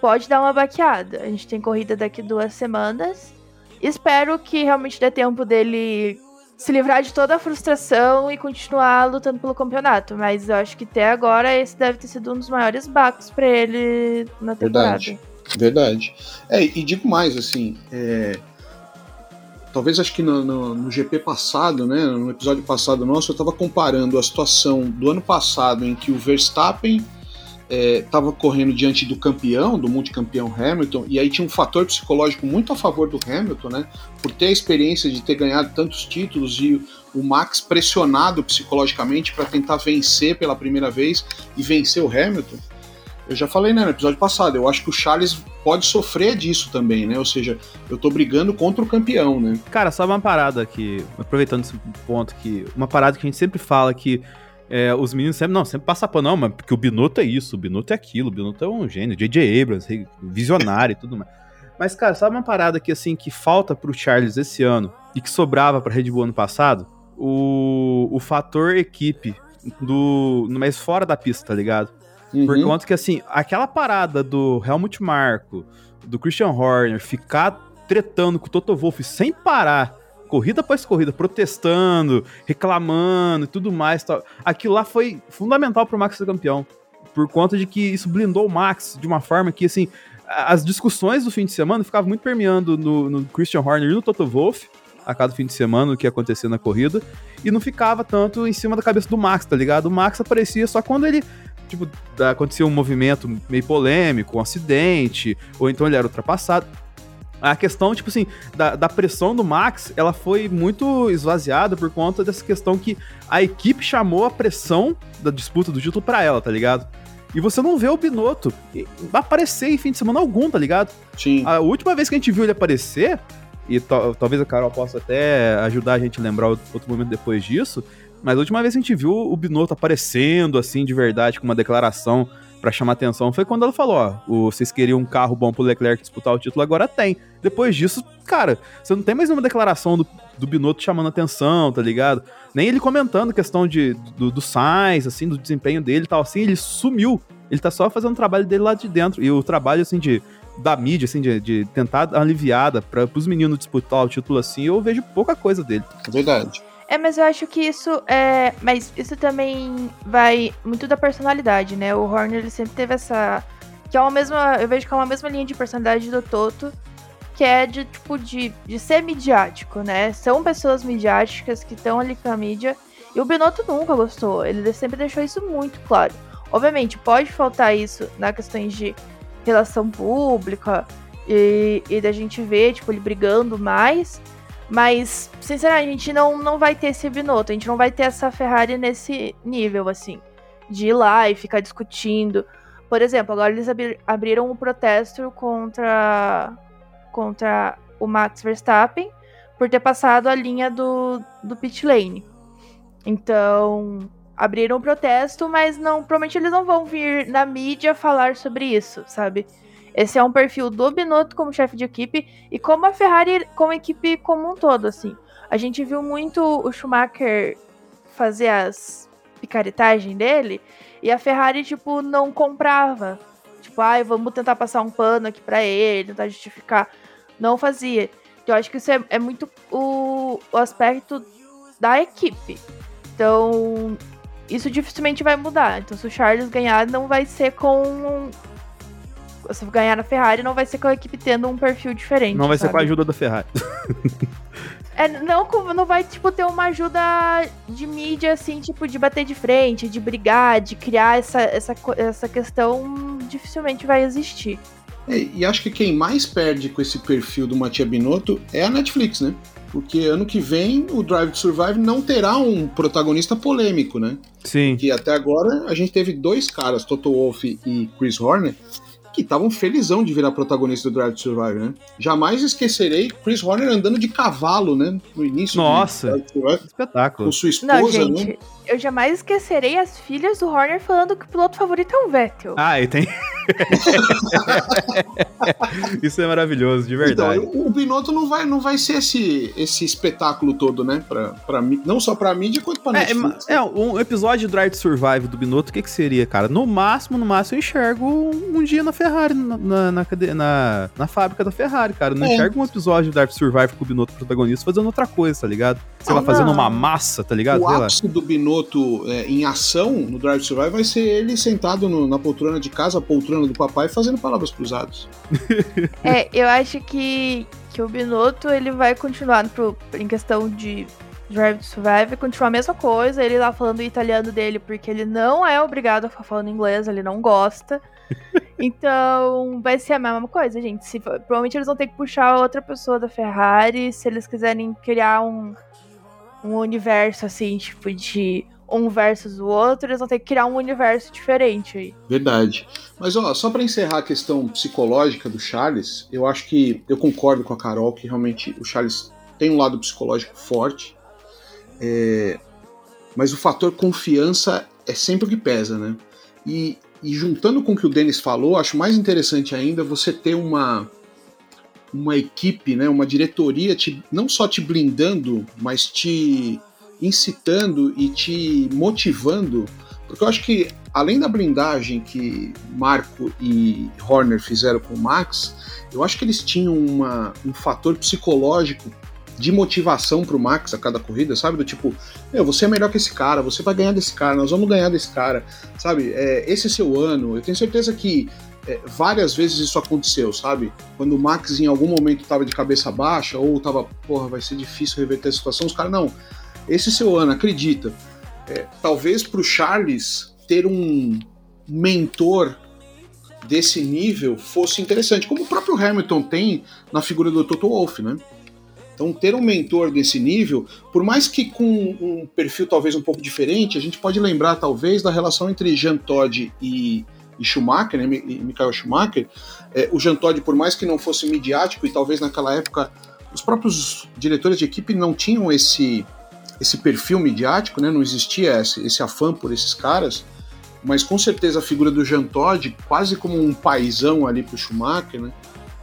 E: pode dar uma baqueada. A gente tem corrida daqui duas semanas. Espero que realmente dê tempo dele se livrar de toda a frustração e continuar lutando pelo campeonato. Mas eu acho que até agora esse deve ter sido um dos maiores baques para ele na temporada.
B: Verdade. Verdade. É, e digo mais, assim, é, talvez acho que no, no, no, GP passado, né, no episódio passado nosso, eu estava comparando a situação do ano passado em que o Verstappen estava é, correndo diante do campeão, do multicampeão Hamilton, e aí tinha um fator psicológico muito a favor do Hamilton, né? Por ter a experiência de ter ganhado tantos títulos e o Max pressionado psicologicamente para tentar vencer pela primeira vez e vencer o Hamilton. Eu já falei né, no episódio passado, eu acho que o Charles pode sofrer disso também, né? Ou seja, eu tô brigando contra o campeão, né?
C: Cara, só uma parada aqui, aproveitando esse ponto que uma parada que a gente sempre fala que é, os meninos sempre, não, sempre passa pano, não, mas porque o Binotto é isso, o Binotto é aquilo, o Binotto é um gênio, J.J. Abrams, visionário e tudo mais. Mas, cara, sabe uma parada que, assim, que falta pro Charles esse ano e que sobrava pra Red Bull ano passado? O, o fator equipe do, mais fora da pista, tá ligado? Uhum. Por conta que, assim, aquela parada do Helmut Marko, do Christian Horner, ficar tretando com o Toto Wolff sem parar corrida após corrida, protestando, reclamando e tudo mais. Tal. Aquilo lá foi fundamental pro Max ser campeão. Por conta de que isso blindou o Max de uma forma que, assim, as discussões do fim de semana ficavam muito permeando no, no Christian Horner e no Toto Wolff a cada fim de semana o que ia acontecer na corrida e não ficava tanto em cima da cabeça do Max, tá ligado? O Max aparecia só quando ele tipo, acontecia um movimento meio polêmico, um acidente, ou então ele era ultrapassado. A questão, tipo assim, da, da pressão do Max, ela foi muito esvaziada por conta dessa questão que a equipe chamou a pressão da disputa do título para ela, tá ligado? E você não vê o Binotto aparecer em fim de semana algum, tá ligado?
B: Sim.
C: A última vez que a gente viu ele aparecer, e talvez a Carol possa até ajudar a gente a lembrar outro momento depois disso, mas a última vez que a gente viu o Binotto aparecendo, assim, de verdade, com uma declaração para chamar atenção foi quando ela falou: ó, vocês queriam um carro bom pro Leclerc disputar o título, agora tem. Depois disso, cara, você não tem mais nenhuma declaração do, do Binotto chamando atenção, tá ligado? Nem ele comentando questão de, do, do Sainz, assim, do desempenho dele e tal, assim, ele sumiu. Ele tá só fazendo o trabalho dele lá de dentro. E o trabalho, assim, de da mídia, assim, de, de tentar aliviada para os meninos disputar o título assim, eu vejo pouca coisa dele.
B: Verdade.
E: É, mas eu acho que isso é. Mas isso também vai muito da personalidade, né? O Horner ele sempre teve essa. Que é uma mesma. Eu vejo que é uma mesma linha de personalidade do Toto. Que é de, tipo, de, de ser midiático, né? São pessoas midiáticas que estão ali com a mídia. E o Binotto nunca gostou. Ele sempre deixou isso muito claro. Obviamente, pode faltar isso na questões de relação pública e, e da gente ver, tipo, ele brigando mais. Mas, sinceramente, a gente não, não vai ter esse Binotto, a gente não vai ter essa Ferrari nesse nível, assim, de ir lá e ficar discutindo. Por exemplo, agora eles abriram um protesto contra, contra o Max Verstappen por ter passado a linha do, do pit lane. Então, abriram um protesto, mas não, provavelmente eles não vão vir na mídia falar sobre isso, sabe? Esse é um perfil do Binotto como chefe de equipe e como a Ferrari como equipe como um todo, assim. A gente viu muito o Schumacher fazer as picaretagens dele e a Ferrari, tipo, não comprava. Tipo, ai, ah, vamos tentar passar um pano aqui para ele, tentar justificar. Não fazia. Eu acho que isso é, é muito o, o aspecto da equipe. Então, isso dificilmente vai mudar. Então, se o Charles ganhar, não vai ser com se ganhar na Ferrari, não vai ser com a equipe tendo um perfil diferente.
C: Não vai
E: sabe?
C: ser com a ajuda da Ferrari.
E: é, não, não vai, tipo, ter uma ajuda de mídia, assim, tipo, de bater de frente, de brigar, de criar essa, essa, essa questão, dificilmente vai existir.
B: É, e acho que quem mais perde com esse perfil do Matia Binotto é a Netflix, né? Porque ano que vem o Drive to Survive não terá um protagonista polêmico, né?
C: Sim.
B: Que até agora a gente teve dois caras, Toto Wolff e Chris Horner, que estavam felizão de virar protagonista do Drive to Survive, né? Jamais esquecerei Chris Horner andando de cavalo, né? No início
C: Nossa.
B: do Drive to Survive,
C: Espetáculo.
B: com sua
E: Não,
B: esposa,
E: gente,
B: né?
E: eu jamais esquecerei as filhas do Horner falando que o piloto favorito é o Vettel.
C: Ah, e tem. Isso é maravilhoso, de verdade.
B: Então, o Binotto não vai, não vai ser esse, esse espetáculo todo, né? Pra, pra, não só pra mídia, quanto pra
C: É, é,
B: Netflix.
C: é, um episódio de Drive to Survive do Binotto, o que, que seria, cara? No máximo, no máximo, eu enxergo um, um dia na Ferrari, na, na, na, na- na fábrica da Ferrari, cara. Eu não
B: É.
C: enxergo um episódio de Drive to Survive com o Binotto protagonista fazendo outra coisa, tá ligado? Sei lá,
E: Ah,
C: fazendo
E: não.
C: uma massa, tá ligado?
B: O
C: Sei lá.
B: ápice do Binotto é, em ação no Drive to Survive vai ser ele sentado no- na poltrona de casa, a poltrona do papai, fazendo palavras cruzadas.
E: É, eu acho que, que o Binotto ele vai continuar pro, em questão de Drive to Survive, continuar a mesma coisa, ele lá falando o italiano dele, porque ele não é obrigado a ficar falando inglês, ele não gosta. Então, vai ser a mesma coisa, gente. Se, provavelmente eles vão ter que puxar outra pessoa da Ferrari se eles quiserem criar um, um universo assim, tipo, de um versus o outro, eles vão ter que criar um universo diferente aí.
B: Verdade. Mas ó, só pra encerrar a questão psicológica do Charles, eu acho que eu concordo com a Carol que realmente o Charles tem um lado psicológico forte. É, mas o fator confiança é sempre o que pesa, né? E, e juntando com o que o Denis falou, acho mais interessante ainda você ter uma uma equipe, né, uma diretoria te, não só te blindando, mas te incitando e te motivando, porque eu acho que além da blindagem que Marco e Horner fizeram com o Max, eu acho que eles tinham uma, um fator psicológico de motivação pro Max a cada corrida, sabe? Do tipo, meu, você é melhor que esse cara, você vai ganhar desse cara, nós vamos ganhar desse cara, sabe? É, esse é seu ano. Eu tenho certeza que é, várias vezes isso aconteceu, sabe? Quando o Max em algum momento tava de cabeça baixa ou tava, porra, vai ser difícil reverter a situação, os caras, não, esse é seu ano, acredita. É, talvez pro Charles ter um mentor desse nível fosse interessante, como o próprio Hamilton tem na figura do Toto Wolff, né? Então, ter um mentor desse nível, por mais que com um perfil talvez um pouco diferente, a gente pode lembrar talvez da relação entre Jean Todt e, e Schumacher, né, e Michael Schumacher. É, o Jean Todt, por mais que não fosse midiático, e talvez naquela época os próprios diretores de equipe não tinham esse, esse perfil midiático, né, não existia esse, esse afã por esses caras, mas com certeza a figura do Jean Todt, quase como um paizão ali pro Schumacher, né,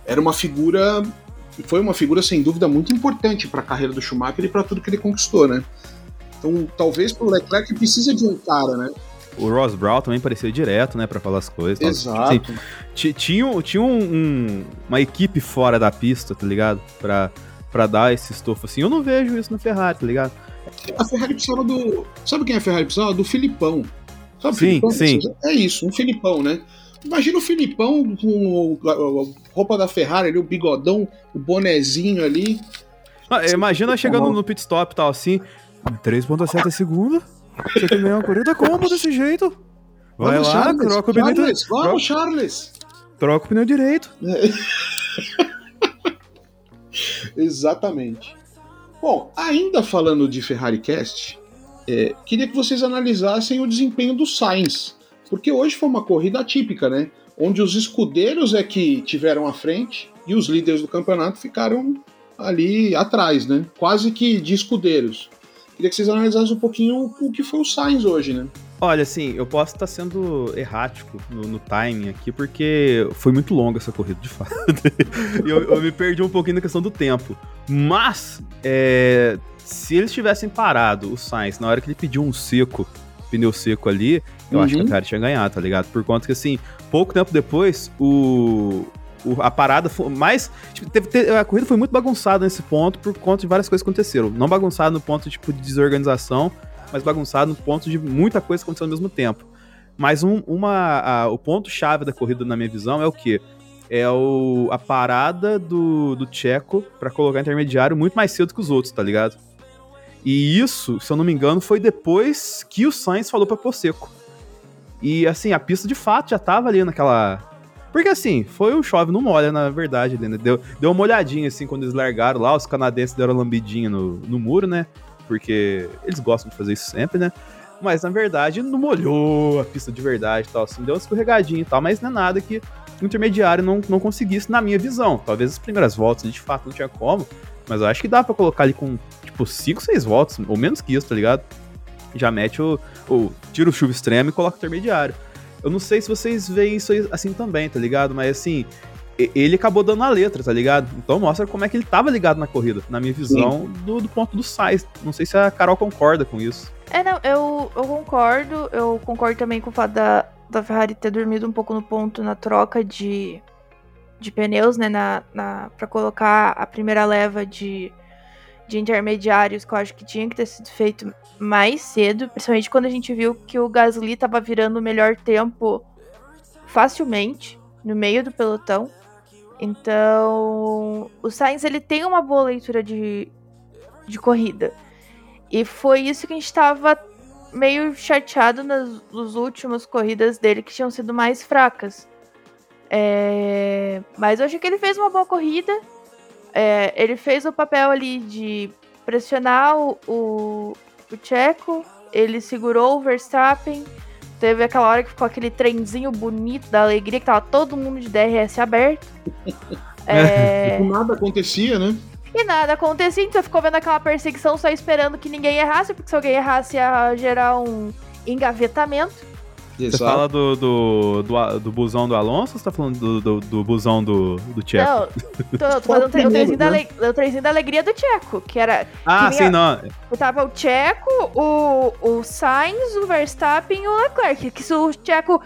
B: era uma figura foi uma figura sem dúvida muito importante para a carreira do Schumacher e para tudo que ele conquistou, né? Então, talvez pro Leclerc precisa de um cara, né?
C: O Ross Brown também aparecia direto, né, pra falar as coisas.
B: Exato.
C: Assim, ti- tinha tinha um- um- uma equipe fora da pista, tá ligado? Pra, pra dar esse estofo assim. Eu não vejo isso na Ferrari, tá ligado?
B: A Ferrari precisava do. Sabe quem a Ferrari precisava? Do Filipão. Sabe o
C: Sim,
B: Filipão?
C: sim.
B: É isso, um Filipão, né? Imagina o Filipão com a- roupa da Ferrari ali, o bigodão, o bonezinho ali.
C: Ah, imagina chegando no pit stop e tal assim. 3.7 segunda. Você quer ganhar uma corrida como desse jeito? Vai
B: Vamos,
C: lá,
B: Charles,
C: troca o pneu, troca,
B: vamos, Charles!
C: troca o pneu direito.
B: Exatamente. Bom, ainda falando de Ferrari Cast, é, queria que vocês analisassem o desempenho do Sainz, porque hoje foi uma corrida atípica, né? Onde os escudeiros é que tiveram à frente e os líderes do campeonato ficaram ali atrás, né? Quase que de escudeiros. Queria que vocês analisassem um pouquinho o que foi o Sainz hoje, né?
C: Olha, assim, eu posso estar sendo errático no, no timing aqui, porque foi muito longa essa corrida, de fato. eu, eu me perdi um pouquinho na questão do tempo. Mas, é, se eles tivessem parado o Sainz na hora que ele pediu um seco, pneu seco ali, eu acho que a
B: Uhum.
C: Ferrari tinha ganhado, tá ligado? Por conta que, assim, pouco tempo depois, o. o- a parada foi mais. tipo, teve- teve- a corrida foi muito bagunçada nesse ponto por conta de várias coisas que aconteceram. Não bagunçada no ponto tipo, de desorganização, mas bagunçado no ponto de muita coisa acontecendo ao mesmo tempo. Mas um- uma, a- o ponto-chave da corrida, na minha visão, é o quê? É o, a parada do, do Checo pra colocar intermediário muito mais cedo que os outros, tá ligado? E isso, se eu não me engano, foi depois que o Sainz falou pra pôr seco. E assim, a pista de fato já tava ali naquela. Porque assim, foi um chove não molha, na verdade, né? Deu, deu uma olhadinha assim quando eles largaram lá, os canadenses deram lambidinha no, no muro, né? Porque eles gostam de fazer isso sempre, né? Mas na verdade não molhou a pista de verdade e tal, assim, deu uma escorregadinha e tal, mas não é nada que o intermediário não, não conseguisse, na minha visão. Talvez as primeiras voltas de fato não tinha como, mas eu acho que dá pra colocar ali com, tipo, 5, 6 voltas, ou menos que isso, tá ligado? Já mete o. o tira o chuva extremo e coloca o intermediário. Eu não sei se vocês veem isso assim também, tá ligado? Mas assim, ele acabou dando a letra, tá ligado? Então mostra como é que ele tava ligado na corrida, na minha visão, do, do ponto do Sainz. Não sei se a Carol concorda com isso.
E: É, não, eu, eu concordo. Eu concordo também com o fato da, da Ferrari ter dormido um pouco no ponto na troca de, de pneus, né? Na, na, pra colocar a primeira leva de, de intermediários, que eu acho que tinha que ter sido feito mais cedo. Principalmente quando a gente viu que o Gasly tava virando o melhor tempo facilmente no meio do pelotão. Então, o Sainz ele tem uma boa leitura de, de corrida. E foi isso que a gente tava meio chateado nas, nas últimas corridas dele, que tinham sido mais fracas. É, Mas eu achei que ele fez uma boa corrida. É, Ele fez o papel ali de pressionar o, o, o Checo. Ele segurou o Verstappen. Teve aquela hora que ficou aquele trenzinho bonito da alegria, que tava todo mundo de DRS aberto. É...
B: Nada acontecia, né?
E: E nada acontecia, então ficou vendo aquela perseguição só esperando que ninguém errasse, porque se alguém errasse ia gerar um engavetamento.
C: Você fala do, do, do, do busão do Alonso ou você tá falando do, do, do busão do, do Tcheco?
E: Não, tô, tô falando do trenzinho, da ale- o trenzinho da alegria do Tcheco, que era.
C: Ah,
E: que
C: sim,
E: vinha-
C: não.
E: Tava o Tcheco, o, o Sainz, o Verstappen e o Leclerc. Que se o Tcheco,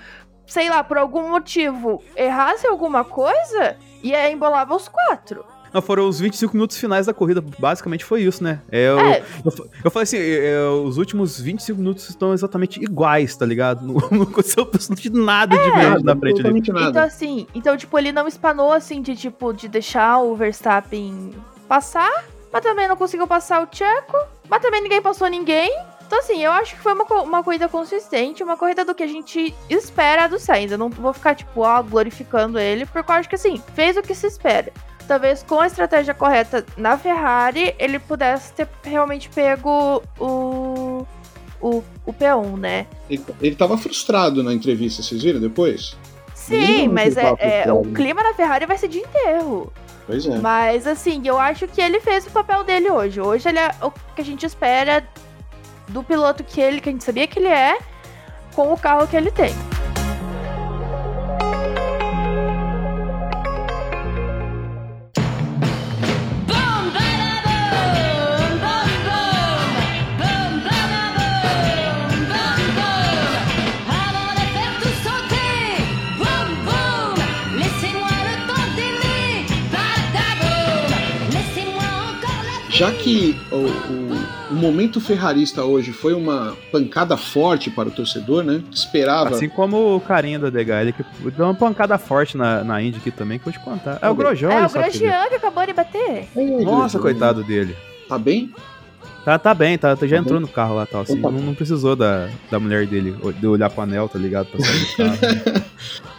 E: sei lá, por algum motivo, errasse alguma coisa, ia embolava os quatro.
C: Não, foram os 25 minutos finais da corrida, basicamente foi isso, né? É, eu,
E: É.
C: eu, eu falei assim, é, é, os últimos 25 minutos estão exatamente iguais, tá ligado? Não, não aconteceu absolutamente nada diferente na frente dele.
E: Então, assim, então, tipo, ele não espanou assim de tipo de deixar o Verstappen passar, mas também não conseguiu passar o Checo, mas também ninguém passou ninguém. Então, assim, eu acho que foi uma, uma corrida consistente, uma corrida do que a gente espera do Sainz. Eu não vou ficar, tipo, ó, glorificando ele, porque eu acho que, assim, fez o que se espera. Talvez com a estratégia correta na Ferrari, ele pudesse ter realmente pego o, o, o P1, né?
B: Ele, ele tava frustrado na entrevista, vocês viram depois?
E: Sim, mas é, é- o clima na Ferrari vai ser de enterro.
B: Pois é.
E: Mas assim, eu acho que ele fez o papel dele hoje. Hoje ele é o que a gente espera do piloto que ele, que a gente sabia que ele é, com o carro que ele tem.
B: Já que o, o- o momento ferrarista hoje foi uma pancada forte para o torcedor, né? Esperava.
C: Assim como o carinha da DH, ele que deu uma pancada forte na, na Indy aqui também, que eu vou te contar. É o Grosjean,
E: é o Grosjean que acabou de bater.
C: Nossa, coitado dele.
B: Tá bem?
C: Tá, tá bem, tá, já entrou
B: bem?
C: no carro lá, tal, assim.
B: Então tá
C: Não, não precisou da, da mulher dele, de olhar pro anel, tá ligado? Pra sair do carro.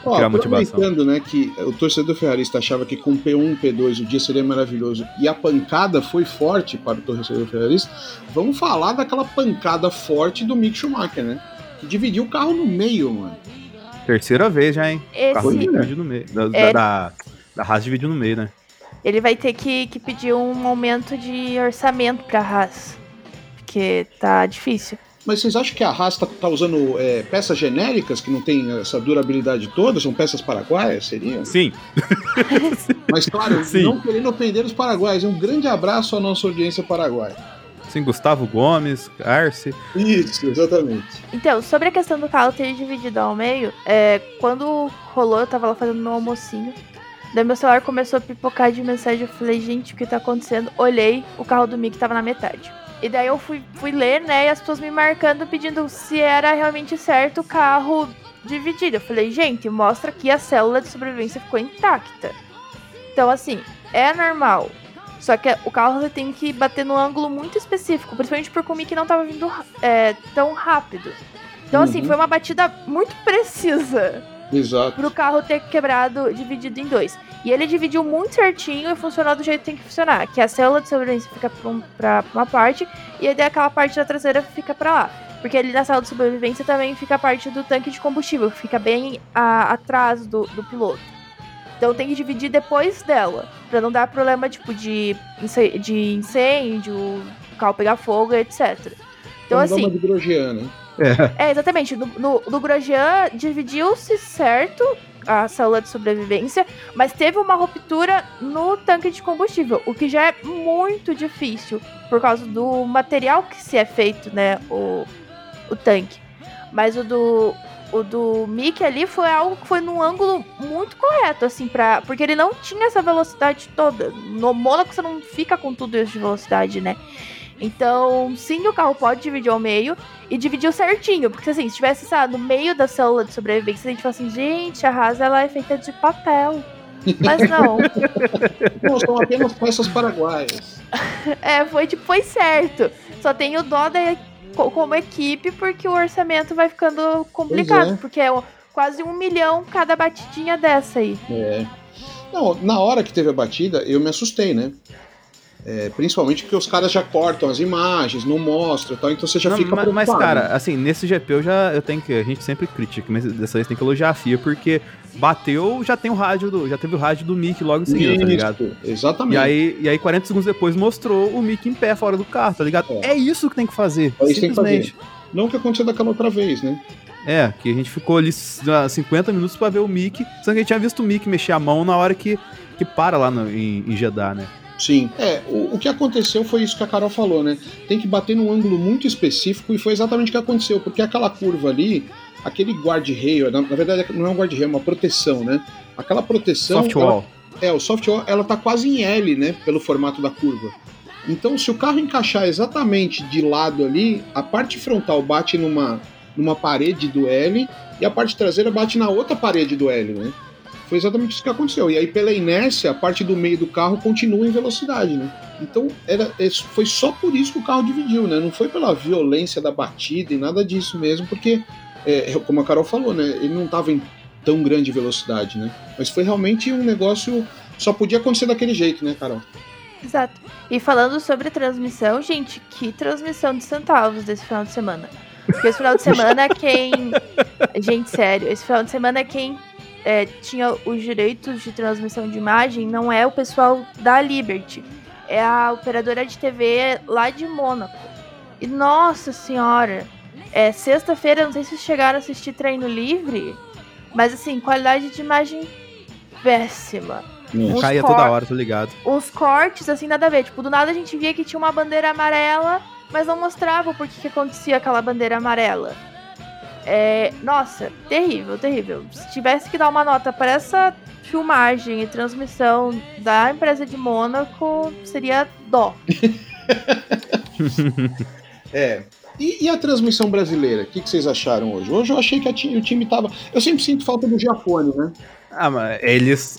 B: Ó,
C: criar motivação.
B: né, que o torcedor ferrarista achava que com P1 P2 o dia seria maravilhoso e a pancada foi forte para o torcedor ferrarista, vamos falar daquela pancada forte do Mick Schumacher, né? Que dividiu o carro no meio, mano.
C: Terceira vez já, hein?
E: Esse-
C: O carro dividiu no meio. Da,
E: É.
C: da, da Haas dividiu no meio, né?
E: Ele vai ter que, que pedir um aumento de orçamento pra Haas. Porque tá difícil.
B: Mas vocês acham que a Haas tá, tá usando é, peças genéricas que não tem essa durabilidade toda? São peças paraguaias, seria?
C: Sim.
B: Mas claro,
C: Sim.
B: não querendo ofender os paraguaios. Um grande abraço à nossa audiência paraguaia.
C: Sim, Gustavo Gomes, Arce.
B: Isso, exatamente.
E: Então, sobre a questão do carro ter dividido ao meio, é, quando rolou, eu tava lá fazendo meu almocinho. Daí meu celular começou a pipocar de mensagem. Eu falei, gente, o que tá acontecendo? Olhei, o carro do Mick tava na metade. E daí eu fui, fui ler, né? E as pessoas me marcando, pedindo se era realmente certo o carro dividido. Eu falei, gente, mostra que a célula de sobrevivência ficou intacta. Então, assim, é normal. Só que o carro você tem que bater num ângulo muito específico, principalmente porque o Mickey não tava vindo é, tão rápido. Então, assim,
I: Uhum.
E: foi uma batida muito precisa.
B: Exato.
E: pro carro ter quebrado, dividido em dois. E ele dividiu muito certinho e funcionou do jeito que tem que funcionar. Que a célula de sobrevivência fica pra, um- pra uma parte e aí aquela parte da traseira fica pra lá. Porque ali na célula de sobrevivência também fica a parte do tanque de combustível, que fica bem a- atrás do, do piloto. Então tem que dividir depois dela, pra não dar problema tipo de, de incêndio, o carro pegar fogo, etc. Então
B: dar
E: assim,
B: uma de Né?
E: é, exatamente. No, no, no Grosjean dividiu-se certo a célula de sobrevivência, mas teve uma ruptura no tanque de combustível, o que já é muito difícil por causa do material que se é feito, né, o, o tanque. Mas o do o do Mickey ali foi algo que foi num ângulo muito correto, assim, pra, porque ele não tinha essa velocidade toda. No Mônaco você não fica com tudo isso de velocidade, né? Então, sim, o carro pode dividir ao meio e dividiu certinho. Porque assim, se tivesse, sabe, no meio da célula de sobrevivência, a gente fala assim, gente, a Haas ela é feita de papel. Mas não.
B: Não, são apenas peças paraguaias.
E: é, foi tipo, foi certo. Só tem o dó da, co- como equipe, porque o orçamento vai ficando complicado.
B: é.
E: Porque é quase um milhão cada batidinha dessa aí.
B: É. Não, na hora que teve a batida, eu me assustei, né? É, principalmente porque os caras já cortam as imagens, não mostram e tal, então você já
C: Não,
B: fica
C: mas, mas,
B: preocupado.
C: cara, assim, nesse GP eu já eu tenho que. A gente sempre critica, mas dessa vez tem que elogiar a FIA, porque bateu, já tem o rádio do. Já teve o rádio do Mickey logo em seguida, tá
B: Isso,
C: ligado?
B: Exatamente.
C: E aí, e aí, 40 segundos depois, mostrou o Mickey em pé fora do carro, tá ligado? É, isso que tem que fazer.
B: É isso que tem que fazer. Não o que aconteceu daquela outra vez, né?
C: É, que a gente ficou ali ah, 50 minutos pra ver o Mickey, sendo que a gente tinha visto o Mickey mexer a mão na hora que, que para lá no- em, em Jeddah, né?
B: Sim. É, o, o que aconteceu foi isso que a Carol falou, né? Tem que bater num ângulo muito específico e foi exatamente o que aconteceu, porque aquela curva ali, aquele guard-rail, na, na verdade não é um guard-rail, é uma proteção, né? Aquela proteção.
C: Soft wall.
B: ela- é, o soft wall, ela tá quase em L, né? Pelo formato da curva. Então, se o carro encaixar exatamente de lado ali, a parte frontal bate numa, numa parede do L e a parte traseira bate na outra parede do L, né? Foi exatamente isso que aconteceu. E aí, pela inércia, a parte do meio do carro continua em velocidade, né? Então, era, esse- foi só por isso que o carro dividiu, né? Não foi pela violência da batida e nada disso mesmo, porque, é, como a Carol falou, né? Ele não estava em tão grande velocidade, né? Mas foi realmente um negócio. Só podia acontecer daquele jeito, né, Carol?
E: Exato. E falando sobre transmissão, gente, que transmissão de centavos desse final de semana. Porque esse final de semana quem. Gente, sério, esse final de semana quem é, tinha os direitos de transmissão de imagem não é o pessoal da Liberty. É a operadora de TV lá de Mônaco. E nossa senhora, é sexta-feira, não sei se vocês chegaram a assistir treino livre, mas assim, qualidade de imagem péssima. Uns
C: Caía toda hora, tô ligado.
E: uns cortes, assim, nada a ver. Tipo, do nada a gente via que tinha uma bandeira amarela, mas não mostrava o porquê que acontecia aquela bandeira amarela. É, nossa, terrível, terrível. Se tivesse que dar uma nota para essa filmagem e transmissão da empresa de Mônaco, seria dó.
B: É. E, e a transmissão brasileira? O que, que vocês acharam hoje? Hoje eu achei que a ti- o time tava. Eu sempre sinto falta do Giafone, né?
C: Ah, mas eles.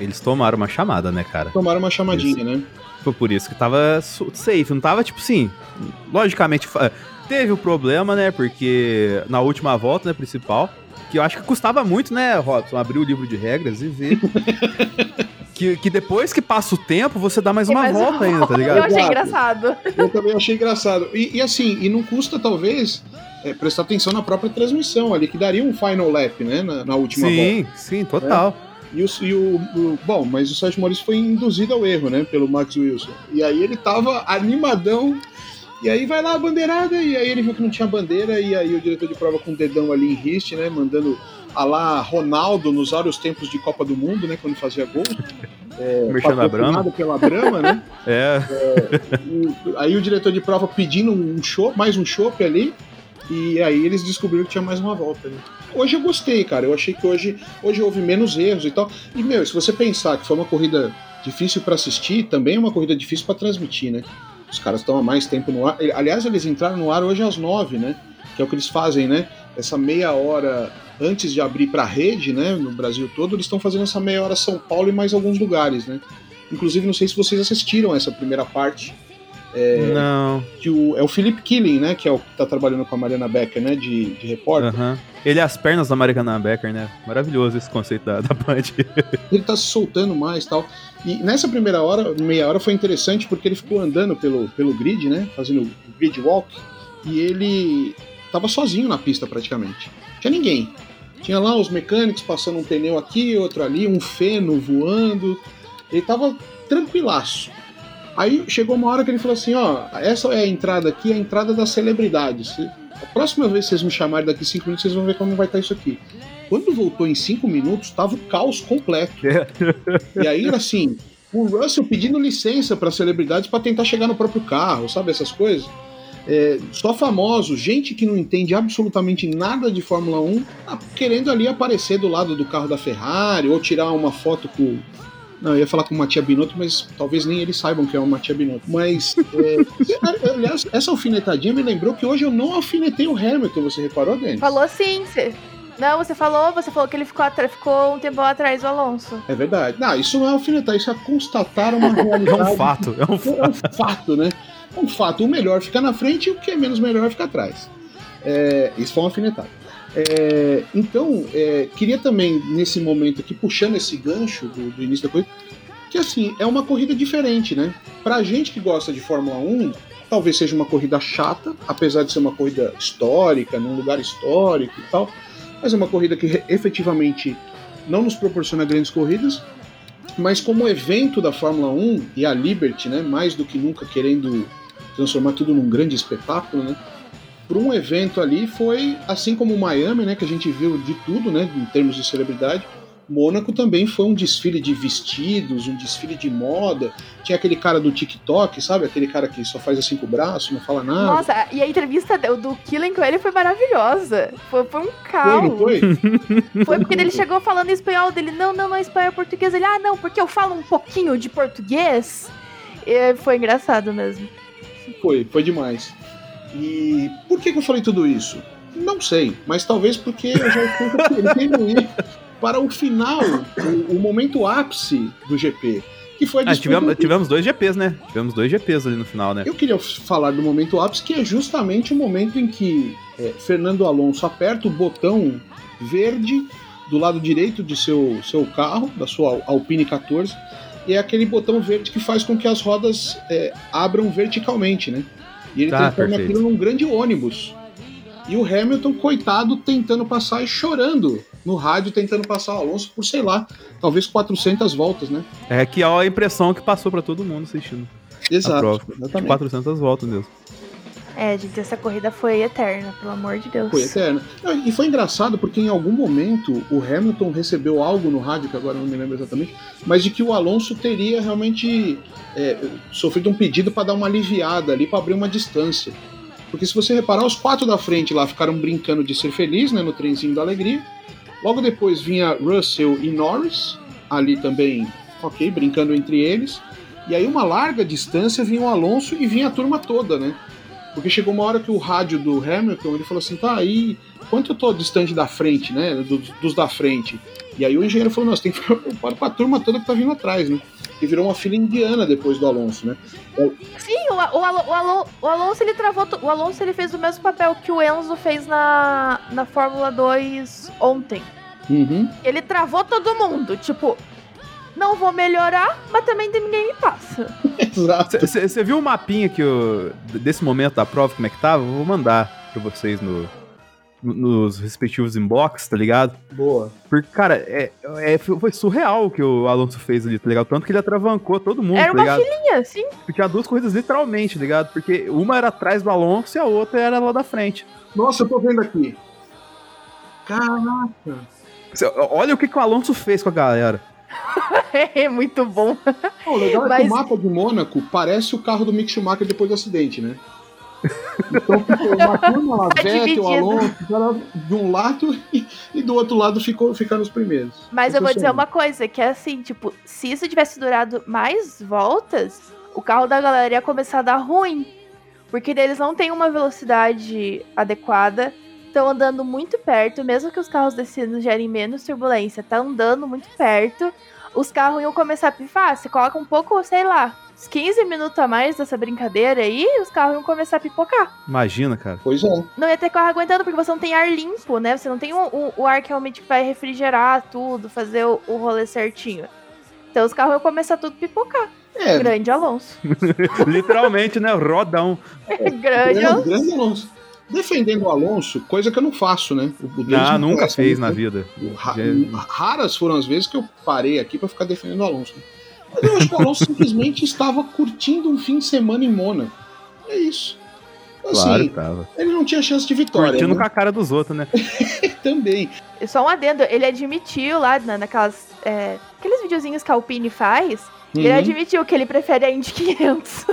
C: Eles tomaram uma chamada, né, cara?
B: Tomaram uma chamadinha, né?
C: Foi por isso que tava safe, não tava tipo assim. Logicamente, fa- teve o problema, né? Porque na última volta, né, principal, que eu acho que custava muito, né, Robson, abrir o livro de regras e ver. que, que depois que passa o tempo, você dá mais uma
E: Mas
C: volta ainda, tá
E: Eu
C: ligado?
E: achei
B: Exato.
E: engraçado.
B: Eu também achei engraçado. E, e assim, e não custa, talvez, é, prestar atenção na própria transmissão ali, que daria um final lap, né? Na, na última volta.
C: Sim, sim, total.
B: E, o, e o, o- Bom, mas o Sérgio Maurício foi induzido ao erro, né? Pelo Max Wilson. E aí ele tava animadão. E aí vai lá a bandeirada, e aí ele viu que não tinha bandeira, e aí o diretor de prova com o dedão ali em riste, né? Mandando a lá Ronaldo nos vários tempos de Copa do Mundo, né? Quando fazia gol. É,
C: Merchan da Brahma.
B: pela Brahma, né?
C: É.
B: E aí o diretor de prova pedindo um show, mais um chopp ali. E aí eles descobriram que tinha mais uma volta. Né? Hoje eu gostei, cara. Eu achei que hoje, hoje houve menos erros e tal. E, meu, se você pensar que foi uma corrida difícil pra assistir, também é uma corrida difícil pra transmitir, né? Os caras estão há mais tempo no ar. Aliás, eles entraram no ar hoje às nove, né? Que é o que eles fazem, né? Essa meia hora antes de abrir pra rede, né? No Brasil todo, eles estão fazendo essa meia hora São Paulo e mais alguns lugares, né? Inclusive, não sei se vocês assistiram essa primeira parte É,
C: Não.
B: que o, é o Philip Killing, né? Que é o que tá trabalhando com a Mariana Becker, né? De, de repórter.
C: Aham. Ele é as pernas da Mariana Becker, né? Maravilhoso esse conceito da, da Band.
B: Ele tá se soltando mais tal. E nessa primeira hora, meia hora, foi interessante porque ele ficou andando pelo, pelo grid, né? Fazendo o grid walk. E ele tava sozinho na pista praticamente. Tinha ninguém. Tinha lá os mecânicos passando um pneu aqui, outro ali, um feno voando. Ele tava tranquilaço. Aí chegou uma hora que ele falou assim: ó, essa é a entrada aqui, a entrada das celebridades. A próxima vez que vocês me chamarem daqui cinco minutos, vocês vão ver como vai estar isso aqui. Quando voltou em cinco minutos, tava o caos completo. E aí era assim: o Russell pedindo licença para celebridades para tentar chegar no próprio carro, sabe? Essas coisas. É, só famosos, gente que não entende absolutamente nada de Fórmula 1, tá querendo ali aparecer do lado do carro da Ferrari ou tirar uma foto com. Não, eu ia falar com o Matia Binotto, mas talvez nem eles saibam que é o Matia Binotto. Mas, é, aliás, essa alfinetadinha me lembrou que hoje eu não alfinetei o Hamilton, você reparou, Denis?
E: Falou sim, você. Não, você falou, você falou que ele ficou, ficou um tempo atrás do Alonso.
B: É verdade. Não, isso não é alfinetar, isso é constatar uma
C: É
B: realidade.
C: um fato, é um fato.
B: É um fato, né? É um fato. O melhor fica na frente e o que é menos melhor fica atrás. É, isso foi um alfinetado. É, então, é, queria também, nesse momento aqui, puxando esse gancho do, do início da coisa, que assim, é uma corrida diferente, né? Pra gente que gosta de Fórmula 1, talvez seja uma corrida chata, apesar de ser uma corrida histórica, num lugar histórico e tal, mas é uma corrida que efetivamente não nos proporciona grandes corridas, mas como evento da Fórmula 1 e a Liberty, né, mais do que nunca querendo transformar tudo num grande espetáculo, né? Para um evento ali foi assim como Miami, né, que a gente viu de tudo, né, em termos de celebridade. Mônaco também foi um desfile de vestidos, um desfile de moda. Tinha aquele cara do TikTok, sabe? Aquele cara que só faz assim com o braço, não fala nada.
E: Nossa, e a entrevista do, Killing com ele foi maravilhosa. Foi, foi um
B: foi,
E: caos.
B: não foi?
E: Foi porque ele chegou falando em espanhol dele. Não, não, não, espanhol é português. Ele, ah, não, porque eu falo um pouquinho de português. E foi engraçado mesmo.
B: Foi, foi demais. E por que, que eu falei tudo isso? Não sei, mas talvez porque eu já ir para o final, o, o momento ápice do GP, que foi a
C: Ah, tivemos, tivemos dois GPs, né? Tivemos dois GPs ali no final, né?
B: Eu queria falar do momento ápice, que é justamente o momento em que é, Fernando Alonso aperta o botão verde do lado direito de seu, seu carro, da sua Alpine 14, e é aquele botão verde que faz com que as rodas é, abram verticalmente, né? E ele
C: Tá,
B: transforma
C: perfeito.
B: aquilo num grande ônibus. E o Hamilton, coitado, tentando passar e chorando no rádio, tentando passar o Alonso por, sei lá, talvez 400 voltas, né?
C: É que é a impressão que passou pra todo mundo assistindo. a
B: Exato,
C: prova. De
B: exatamente.
C: 400 voltas mesmo.
E: É, gente, essa corrida foi eterna, pelo amor de Deus.
B: Foi eterno. Não, E foi engraçado porque em algum momento o Hamilton recebeu algo no rádio, que agora eu não me lembro exatamente, mas de que o Alonso teria realmente é, sofrido um pedido para dar uma aliviada ali, para abrir uma distância. Porque se você reparar, os quatro da frente lá ficaram brincando de ser feliz, né, no trenzinho da alegria. Logo depois vinha Russell e Norris, ali também, ok, brincando entre eles. E aí uma larga distância vinha o Alonso e vinha a turma toda, né? Porque chegou uma hora que o rádio do Hamilton, ele falou assim, tá aí, quanto eu tô distante da frente, né, dos, dos da frente? E aí o engenheiro falou, você tem que ficar preocupado com a turma toda que tá vindo atrás, né? E virou uma fila indiana depois do Alonso, né?
E: Sim, o, o, o, o Alonso ele travou. O Alonso ele fez o mesmo papel que o Enzo fez na, na Fórmula 2 ontem.
B: Uhum.
E: Ele travou todo mundo. Tipo, não vou melhorar, mas também ninguém me passa.
B: Exato.
C: Você viu o mapinha que eu, desse momento da prova, como é que tava? Eu vou mandar pra vocês no- nos respectivos inbox, tá ligado?
B: Boa.
C: Porque, cara, é, é- foi surreal o que o Alonso fez ali, tá ligado? Tanto que ele atravancou todo mundo,
E: Era
C: tá
E: uma
C: ligado?
E: filinha, assim.
C: Tinha duas corridas literalmente, tá ligado? Porque uma era atrás do Alonso e a outra era lá da frente.
B: Nossa, eu tô vendo aqui. Caraca.
C: Olha o que, que o Alonso fez com a galera.
E: É muito bom.
B: O legal é
E: Mas-
B: que o mapa de Mônaco parece o carro do Mick Schumacher depois do acidente, né? Então ficou uma turma lá,
E: Tá
B: Vettel. Alonso, de um lado e, e do outro lado ficou, ficaram os primeiros.
E: Mas eu vou dizer
B: Impressionante.
E: uma coisa, que é assim, tipo, se isso tivesse durado mais voltas, o carro da galera ia começar a dar ruim. Porque eles não têm uma velocidade adequada, estão andando muito perto, mesmo que os carros desse ano gerem menos turbulência, tá andando muito perto. os carros iam começar a pifar. Você coloca um pouco, sei lá, uns 15 minutos a mais dessa brincadeira aí, os carros iam começar a pipocar.
C: Imagina, cara.
B: Pois é.
E: Não ia ter carro aguentando, porque você não tem ar limpo, né? Você não tem o, o- o ar que realmente vai refrigerar tudo, fazer o, o rolê certinho. Então os carros iam começar tudo a pipocar.
B: É,
E: Grande Alonso.
C: Literalmente, né? Rodão.
E: Grande
B: grande,
E: Alonso.
B: grande Alonso. Defendendo o Alonso, coisa que eu não faço, né? O, o
C: Não, nunca fez na
B: né?
C: vida.
B: Ra-
C: Já-
B: Raras foram as vezes que eu parei aqui pra ficar defendendo o Alonso. Mas eu acho que o Alonso simplesmente estava curtindo um fim de semana em Mônaco. É isso. Assim,
C: Claro que tava.
B: ele não tinha chance de vitória.
C: Curtindo
B: né?
C: com a cara dos outros, né?
B: Também.
E: E Só um adendo, ele admitiu lá na, naquelas. é, aqueles videozinhos que a Alpine faz. Ele
B: Uhum.
E: admitiu que ele prefere a Indy 500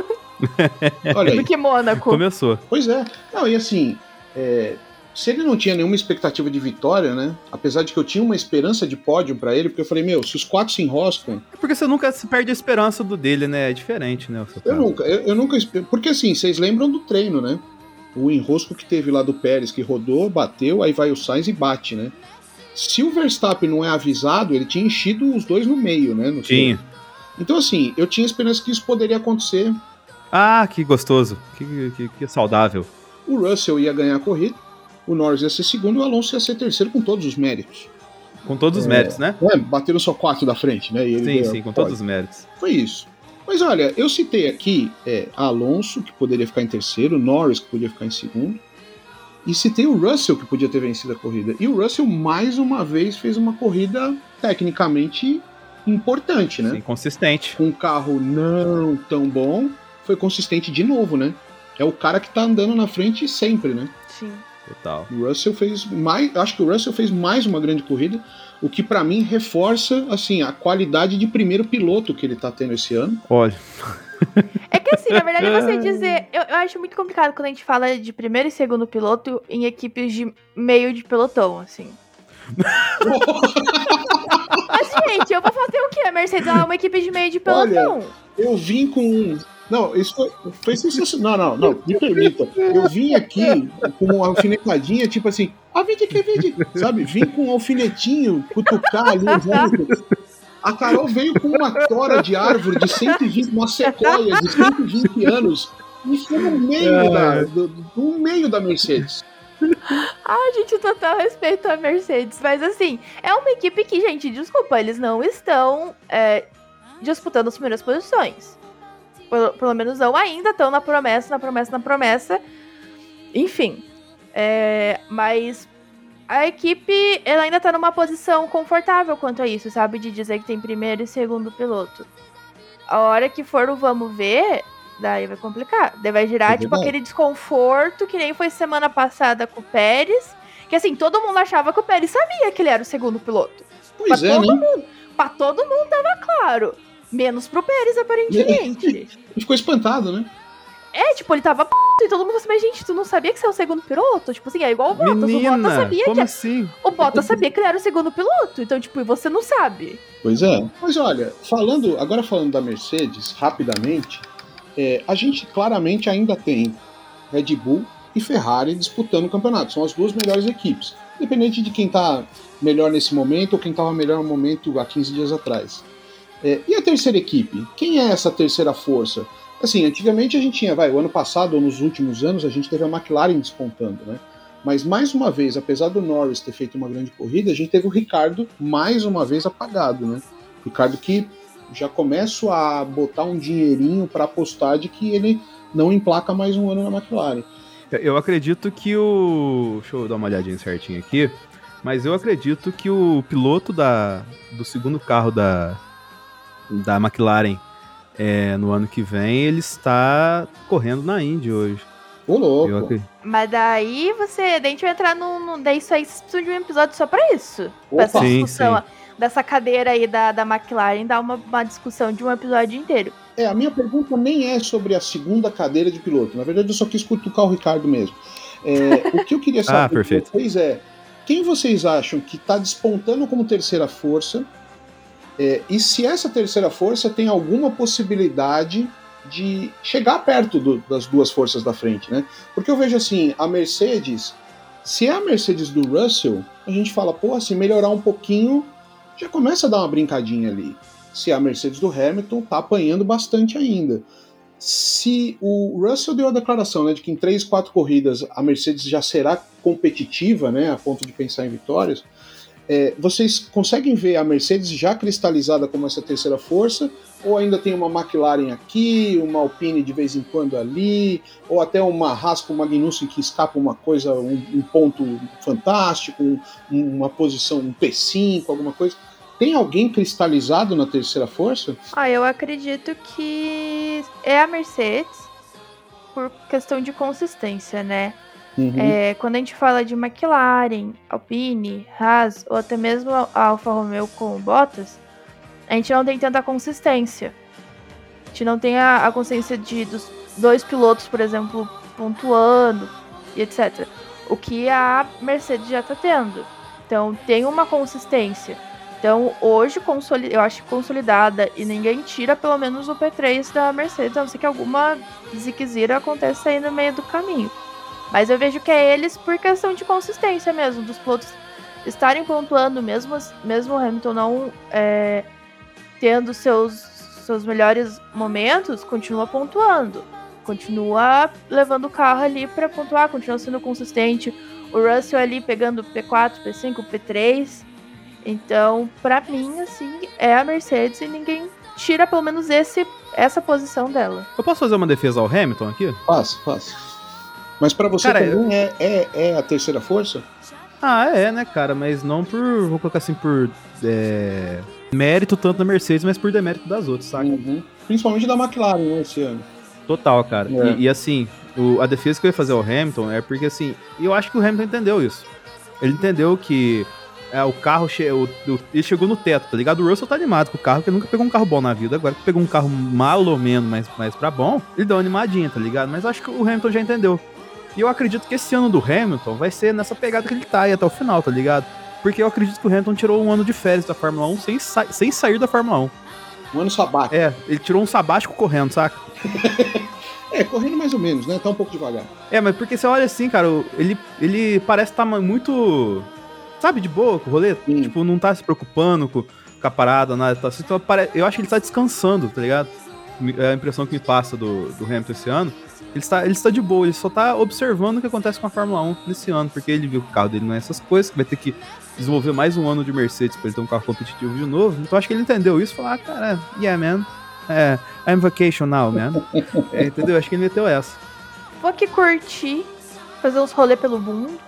B: Olha aí.
E: do que Mônaco.
C: Começou.
B: Pois é. Não, e assim, é, se ele não tinha nenhuma expectativa de vitória, né? Apesar de que eu tinha uma esperança de pódio pra ele, porque eu falei, meu, se os quatro se enroscam,
C: Porque você nunca se perde a esperança do dele, né? É diferente, né?
B: eu nunca, eu, eu nunca. Porque assim, vocês lembram do treino, né? O enrosco que teve lá do Pérez, que rodou, bateu, aí vai o Sainz e bate, né? Se o Verstappen não é avisado, ele tinha enchido os dois no meio, né? no
C: Tinha.
B: Então, assim, eu tinha esperança que isso poderia acontecer.
C: Ah, que gostoso. Que, que, que saudável.
B: O Russell ia ganhar a corrida, o Norris ia ser segundo e o Alonso ia ser terceiro com todos os méritos.
C: Com todos os
B: É.
C: méritos, né?
B: É, bateram só quatro da frente, né? E ele
C: Sim,
B: ganhou
C: sim, com todos os méritos.
B: Foi isso. Mas olha, eu citei aqui é, Alonso, que poderia ficar em terceiro, Norris, que podia ficar em segundo, e citei o Russell, que podia ter vencido a corrida. E o Russell, mais uma vez, fez uma corrida tecnicamente importante, né?
C: Sim, consistente.
B: Com um carro não tão bom, foi consistente de novo, né? É o cara que tá andando na frente sempre, né?
E: Sim.
C: Total.
B: O Russell fez mais, acho que o Russell fez mais uma grande corrida, o que pra mim reforça assim a qualidade de primeiro piloto que ele tá tendo esse ano.
C: Olha,
E: É que assim, na verdade, você dizer. Eu, eu acho muito complicado quando a gente fala de primeiro e segundo piloto em equipes de meio de pelotão, assim. Mas, gente, eu vou fazer o quê? A Mercedes é uma equipe de meio de pelotão.
B: Eu vim com um. Não, isso foi, foi sensacional. Não, não, não, me permita. Eu vim aqui com uma alfinetadinha, tipo assim, a vídeo que vídeo, sabe? Vim com um alfinetinho, cutucar ali os ângulos. A Carol veio com uma tora de árvore de 120, uma sequoia de 120 anos, e foi no meio, da, do, do- no meio da Mercedes.
E: Ah, gente, total respeito à Mercedes. Mas assim, é uma equipe que, gente, desculpa, eles não estão é, disputando as primeiras posições. Pelo, pelo menos não ainda, estão na promessa, na promessa, na promessa. Enfim. é, mas a equipe ela ainda tá numa posição confortável quanto a isso, sabe? De dizer que tem primeiro e segundo piloto. A hora que for o vamos ver, daí vai complicar. Daí vai girar, tipo, aquele desconforto que nem foi semana passada com o Pérez. Que assim, todo mundo achava que o Pérez sabia que ele era o segundo piloto.
B: Pois
E: pra
B: é,
E: todo
B: né?
E: mundo. Pra todo mundo tava claro. Menos pro Pérez, aparentemente.
B: Ele ficou espantado, né?
E: é, tipo, ele tava p... e todo mundo assim, mas gente, tu não sabia que você é o segundo piloto? Tipo assim, é igual o Bottas. o Bottas
C: menina,
E: sabia
C: como
E: que.
C: assim?
E: O Bottas sabia que ele era o segundo piloto. Então, tipo, e você não sabe.
B: Pois é. Mas olha, falando agora falando da Mercedes, rapidamente, é, a gente claramente ainda tem Red Bull e Ferrari disputando o campeonato. São as duas melhores equipes. Independente de quem tá melhor nesse momento ou quem estava melhor no momento há 15 dias atrás. É, e a terceira equipe? Quem é essa terceira força? Assim, antigamente a gente tinha, vai, o ano passado ou nos últimos anos a gente teve a McLaren despontando, né? Mas mais uma vez, apesar do Norris ter feito uma grande corrida, a gente teve o Ricardo mais uma vez apagado, né? Ricardo que já começo a botar um dinheirinho para apostar de que ele não emplaca mais um ano na McLaren.
C: Eu acredito que o. Deixa eu dar uma olhadinha certinho aqui. Mas eu acredito que o piloto da, do segundo carro da, da McLaren é, no ano que vem, ele está correndo na Indy hoje.
B: Ô, louco.
C: Eu.
E: Mas daí você. Daí a gente vai entrar no. no daí isso aí vocês precisam de um episódio só pra isso. Pra essa
C: Sim,
E: discussão
C: sim.
E: dessa cadeira aí da, da McLaren, dar uma, uma discussão de um episódio inteiro.
B: É, a minha pergunta nem é sobre a segunda cadeira de piloto. Na verdade, eu só quis cutucar o Ricardo mesmo. É, o que eu queria saber
C: Ah,
B: de vocês é quem vocês acham que está despontando como terceira força é, e se essa terceira força tem alguma possibilidade de chegar perto do- das duas forças da frente, né? Porque eu vejo assim, a Mercedes, se é a Mercedes do Russell, a gente fala, pô, se melhorar um pouquinho, já começa a dar uma brincadinha ali. Se a Mercedes do Hamilton tá apanhando bastante ainda. Se o Russell deu a declaração né, de que em três, quatro corridas a Mercedes já será competitiva, né, a ponto de pensar em vitórias, é, vocês conseguem ver a Mercedes já cristalizada como essa terceira força? Ou ainda tem uma McLaren aqui, uma Alpine de vez em quando ali, ou até uma Haas com Magnussen que escapa uma coisa, um, um ponto fantástico, um- uma posição, um P5, alguma coisa? Tem alguém cristalizado na terceira força?
E: Ah, eu acredito que é a Mercedes por questão de consistência, né?
B: Uhum.
E: É, quando a gente fala de McLaren, Alpine, Haas ou até mesmo a Alfa Romeo com Bottas, a gente não tem tanta consistência. A gente não tem a, a consciência de dos dois pilotos, por exemplo, pontuando e etc. O que a Mercedes já tá tendo. Então tem uma consistência. Então hoje eu acho consolidada e ninguém tira pelo menos o P3 da Mercedes, a não ser que alguma ziquezira aconteça aí no meio do caminho. Mas eu vejo que é eles por questão de consistência mesmo, dos pilotos estarem pontuando, mesmo, mesmo o Hamilton não é, tendo seus, seus melhores momentos, continua pontuando. Continua levando o carro ali para pontuar, continua sendo consistente. O Russell ali pegando P4, P5, P3. Então, pra mim, assim, é a Mercedes e ninguém tira pelo menos esse, essa posição dela.
C: Eu posso fazer uma defesa ao Hamilton aqui?
B: Faça, faça. Mas pra você
C: Cara,
B: também é, é, é a terceira força?
C: Ah, é, né, cara? Mas não por. Vou colocar assim, por. é, mérito tanto da Mercedes, mas por demérito das outras, saca?
B: Uhum. Principalmente da McLaren né, esse ano.
C: Total, cara.
B: É.
C: E, e, assim, o- a defesa que eu ia fazer ao Hamilton é porque, assim, eu acho que o Hamilton entendeu isso. Ele entendeu que é, o carro che o- o- ele chegou no teto, tá ligado? O Russell tá animado com o carro, porque ele nunca pegou um carro bom na vida. Agora que pegou um carro mal ou menos, mas, mas pra bom, ele deu uma animadinha, tá ligado? Mas acho que o Hamilton já entendeu. E eu acredito que esse ano do Hamilton vai ser nessa pegada que ele tá aí até o final, tá ligado? Porque eu acredito que o Hamilton tirou um ano de férias da Fórmula 1 sem, sa- sem sair da Fórmula 1.
B: Um ano sabático.
C: É, ele tirou um sabático correndo, saca?
B: É, correndo mais ou menos, né? Tá um pouco devagar.
C: É, mas porque você olha assim, cara, ele, ele parece estar muito. Sabe, de boa com o rolê? Tipo, não tá se preocupando com, com a parada, nada. Tá, assim, então, eu acho que ele tá descansando, tá ligado? É a impressão que me passa do, do Hamilton esse ano. Ele está, ele está de boa, ele só tá observando o que acontece com a Fórmula 1 nesse ano, porque ele viu que o carro dele não é essas coisas, que vai ter que desenvolver mais um ano de Mercedes pra ele ter um carro competitivo de novo. Então acho que ele entendeu isso e falou: ah, cara, yeah, man. É, I'm vacation now, man. É, entendeu? Acho que ele meteu essa.
E: Vou aqui curtir, fazer uns rolê pelo mundo.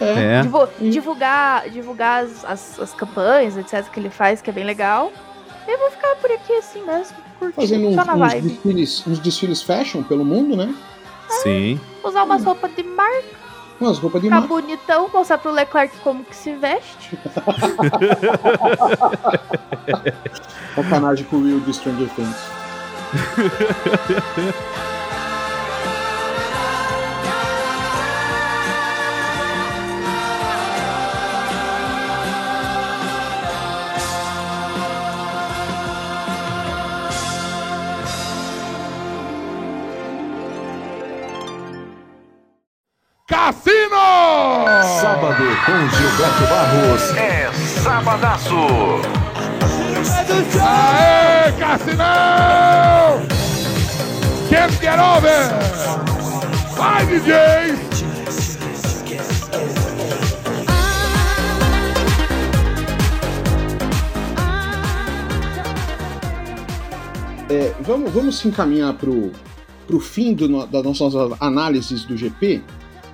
C: É.
E: Divu- divulgar divulgar as, as, as campanhas, etc, que ele faz, que é bem legal. E eu vou ficar por aqui assim mesmo, curtindo,
B: Fazendo uns,
E: só na
B: uns
E: vibe.
B: desfiles, uns desfiles fashion pelo mundo, né?
C: Sim.
E: Usar umas roupas de marca,
B: Umas roupas de
E: ficar
B: marca.
E: bonitão, mostrar pro Leclerc como que se veste.
B: Sacanagem com o Will do Stranger Things.
J: Cassino!
K: Sábado com Gilberto Barros é Sabadaço.
J: Aê, Cassinão! Can't get over! Vai, DJ!
B: É, vamos, vamos se encaminhar pro, pro fim do no- das nossas análises do GP.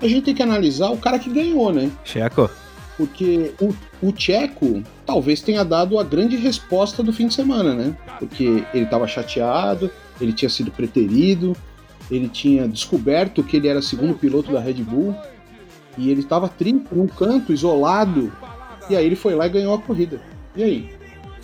B: A gente tem que analisar o cara que ganhou, né?
C: Checo.
B: Porque o, o Tcheco talvez tenha dado a grande resposta do fim de semana, né? Porque ele estava chateado, ele tinha sido preterido, ele tinha descoberto que ele era segundo piloto da Red Bull e ele estava triste num canto, isolado. E aí ele foi lá e ganhou a corrida. E aí?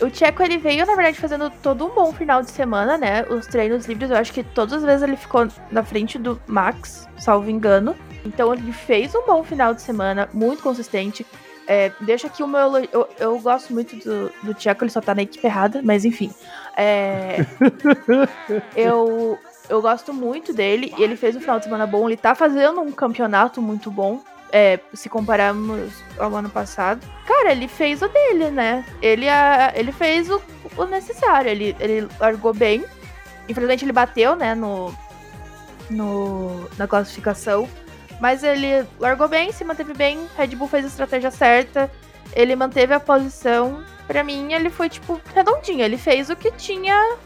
E: O Tcheco, ele veio, na verdade, fazendo todo um bom final de semana, né? Os treinos livres, eu acho que todas as vezes ele ficou na frente do Max, salvo engano. Então ele fez um bom final de semana, muito consistente. É, deixa aqui o meu. Eu, eu gosto muito do, do Tcheco, ele só tá na equipe errada, mas enfim. É, eu, eu gosto muito dele. e Ele fez um final de semana bom, ele tá fazendo um campeonato muito bom. é, se compararmos ao ano passado, cara, ele fez o dele, né? Ele, a, ele fez o, o necessário. Ele, ele largou bem. Infelizmente ele bateu, né, no, no, na classificação. Mas ele largou bem, se manteve bem. Red Bull fez a estratégia certa. Ele manteve a posição. Pra mim, ele foi, tipo, redondinho. Ele fez o que tinha,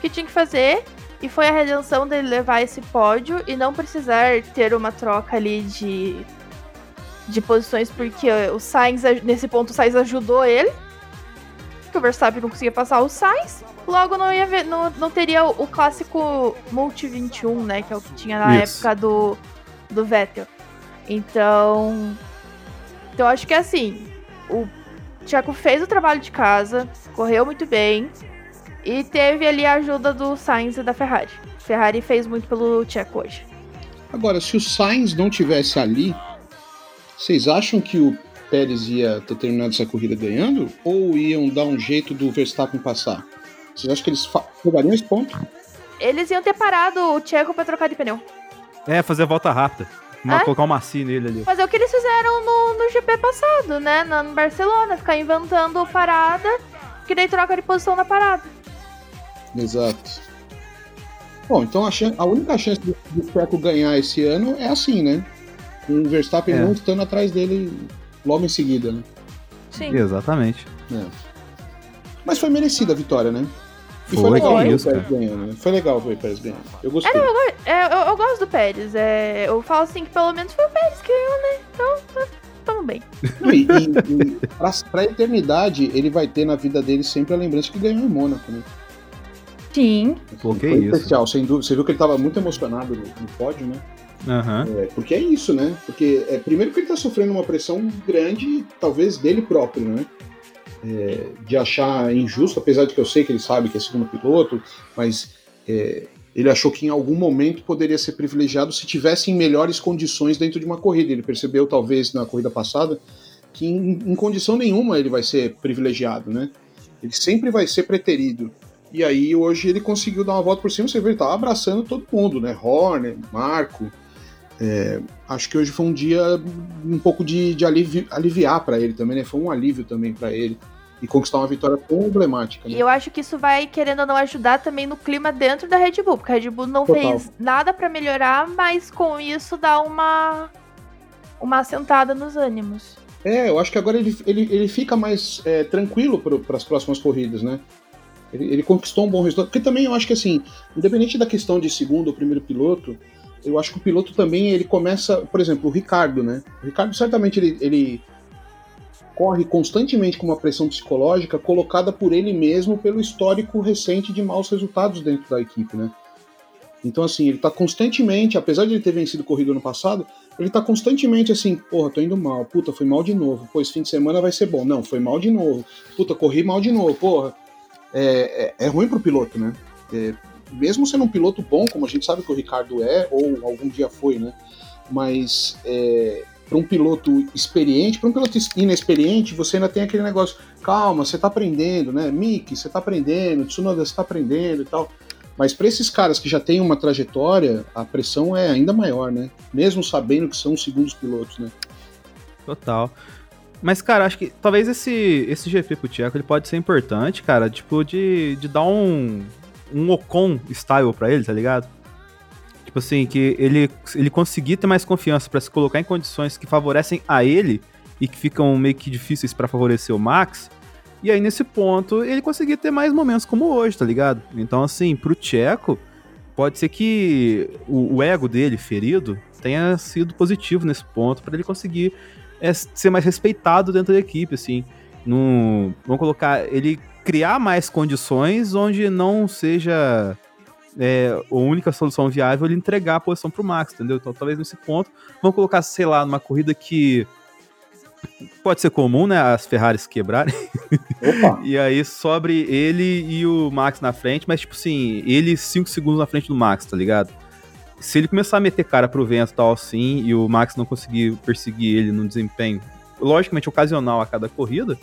E: que tinha que fazer. E foi a redenção dele levar esse pódio e não precisar ter uma troca ali de, de posições, porque o Sainz, nesse ponto, o Sainz ajudou ele. Que o Verstappen não conseguia passar o Sainz. Logo não, ia ver, não, não teria o, o clássico Multi 21, né? Que é o que tinha na
C: Isso.
E: época do, do Vettel. Então. Então eu acho que assim, o Tcheco fez o trabalho de casa, correu muito bem. E teve ali a ajuda do Sainz e da Ferrari. Ferrari fez muito pelo Tcheco hoje.
B: Agora, se o Sainz não tivesse ali, vocês acham que o Pérez ia ter terminado essa corrida ganhando? Ou iam dar um jeito do Verstappen passar? Vocês acham que eles pegariam esse ponto?
E: Eles iam ter parado o Tcheco pra trocar de pneu.
C: É, fazer a volta rápida. Uma-
E: É?
C: Colocar um macio nele ali.
E: Fazer o que eles fizeram no, no GP passado, né? Na, no Barcelona. Ficar inventando parada, que daí troca de posição na parada.
B: Exato. Bom, então a, chan- a única chance do, do Checo ganhar esse ano é assim, né? Com o Verstappen
C: É.
B: não estando atrás dele logo em seguida, né?
E: Sim.
C: Exatamente.
B: É. Mas foi merecida a vitória, né? E
C: Foi,
B: legal o
C: isso, cara.
B: ganhando, né? Foi legal ver o Pérez ganhando. Eu gostei.
E: É, eu, é, eu, eu gosto do Pérez. É, eu falo assim que pelo menos foi o Pérez que ganhou, né? Então, tá- tamo bem.
B: E, e, e pra, pra eternidade, ele vai ter na vida dele sempre a lembrança que ganhou em Mônaco, né?
E: Sim.
C: Pô, que
B: Foi
C: isso.
B: especial, sem dúvida. Você viu que ele tava muito emocionado no, no pódio, né?
C: Aham.
B: É, porque é isso, né? Porque, é, primeiro que ele tá sofrendo uma pressão grande, talvez dele próprio, né? É, de achar injusto, apesar de que eu sei que ele sabe que é segundo piloto, mas é, ele achou que em algum momento poderia ser privilegiado se tivesse em melhores condições dentro de uma corrida. Ele percebeu, talvez, na corrida passada, que em, em condição nenhuma ele vai ser privilegiado, né? Ele sempre vai ser preterido. E aí hoje ele conseguiu dar uma volta por cima, você vê, ele tava abraçando todo mundo, né? Horner, Marco. É, acho que hoje foi um dia um pouco de, de alivi- aliviar para ele também, né? Foi um alívio também para ele. E conquistar uma vitória tão emblemática.
E: E
B: Né?
E: eu acho que isso vai, querendo ou não, ajudar também no clima dentro da Red Bull. Porque a Red Bull não
B: Total.
E: fez nada pra melhorar, mas com isso dá uma, uma assentada nos ânimos.
B: É, eu acho que agora ele, ele, ele fica mais é, tranquilo para as próximas corridas, né? Ele, ele conquistou um bom resultado. Porque também eu acho que, assim, independente da questão de segundo ou primeiro piloto, eu acho que o piloto também ele começa. Por exemplo, o Ricardo, né? O Ricardo certamente ele, ele corre constantemente com uma pressão psicológica colocada por ele mesmo pelo histórico recente de maus resultados dentro da equipe, né? Então, assim, ele tá constantemente, apesar de ele ter vencido corrida no passado, ele tá constantemente assim, porra, tô indo mal, puta, foi mal de novo, pô, esse fim de semana vai ser bom. Não, foi mal de novo, puta, corri mal de novo, porra. É, é, é ruim pro piloto, né? É, mesmo sendo um piloto bom, como a gente sabe que o Ricardo é, ou algum dia foi, né? Mas é, para um piloto experiente, para um piloto inexperiente, você ainda tem aquele negócio, calma, você tá aprendendo, né? Mick, você tá aprendendo, Tsunoda, você tá aprendendo e tal. Mas para esses caras que já têm uma trajetória, a pressão é ainda maior, né? Mesmo sabendo que são segundos pilotos, né?
C: Total. Mas, cara, acho que talvez esse, esse GP pro Tcheco ele pode ser importante, cara, tipo, de, de dar um, um Ocon style pra ele, tá ligado? Tipo assim, que ele, ele conseguir ter mais confiança pra se colocar em condições que favorecem a ele e que ficam meio que difíceis pra favorecer o Max. E aí, nesse ponto, ele conseguir ter mais momentos como hoje, tá ligado? Então, assim, pro Tcheco, pode ser que o, o ego dele ferido tenha sido positivo nesse ponto pra ele conseguir é, ser mais respeitado dentro da equipe, assim. No, vamos colocar, ele criar mais condições onde não seja é, a única solução viável ele entregar a posição pro Max, entendeu? Então, talvez nesse ponto, vamos colocar, sei lá, numa corrida que pode ser comum, né, as Ferraris quebrarem.
B: Opa!
C: e aí sobre ele e o Max na frente, mas tipo assim, ele 5 segundos na frente do Max, tá ligado? Se ele começar a meter cara pro vento e tal assim, e o Max não conseguir perseguir ele num desempenho, logicamente ocasional a cada corrida,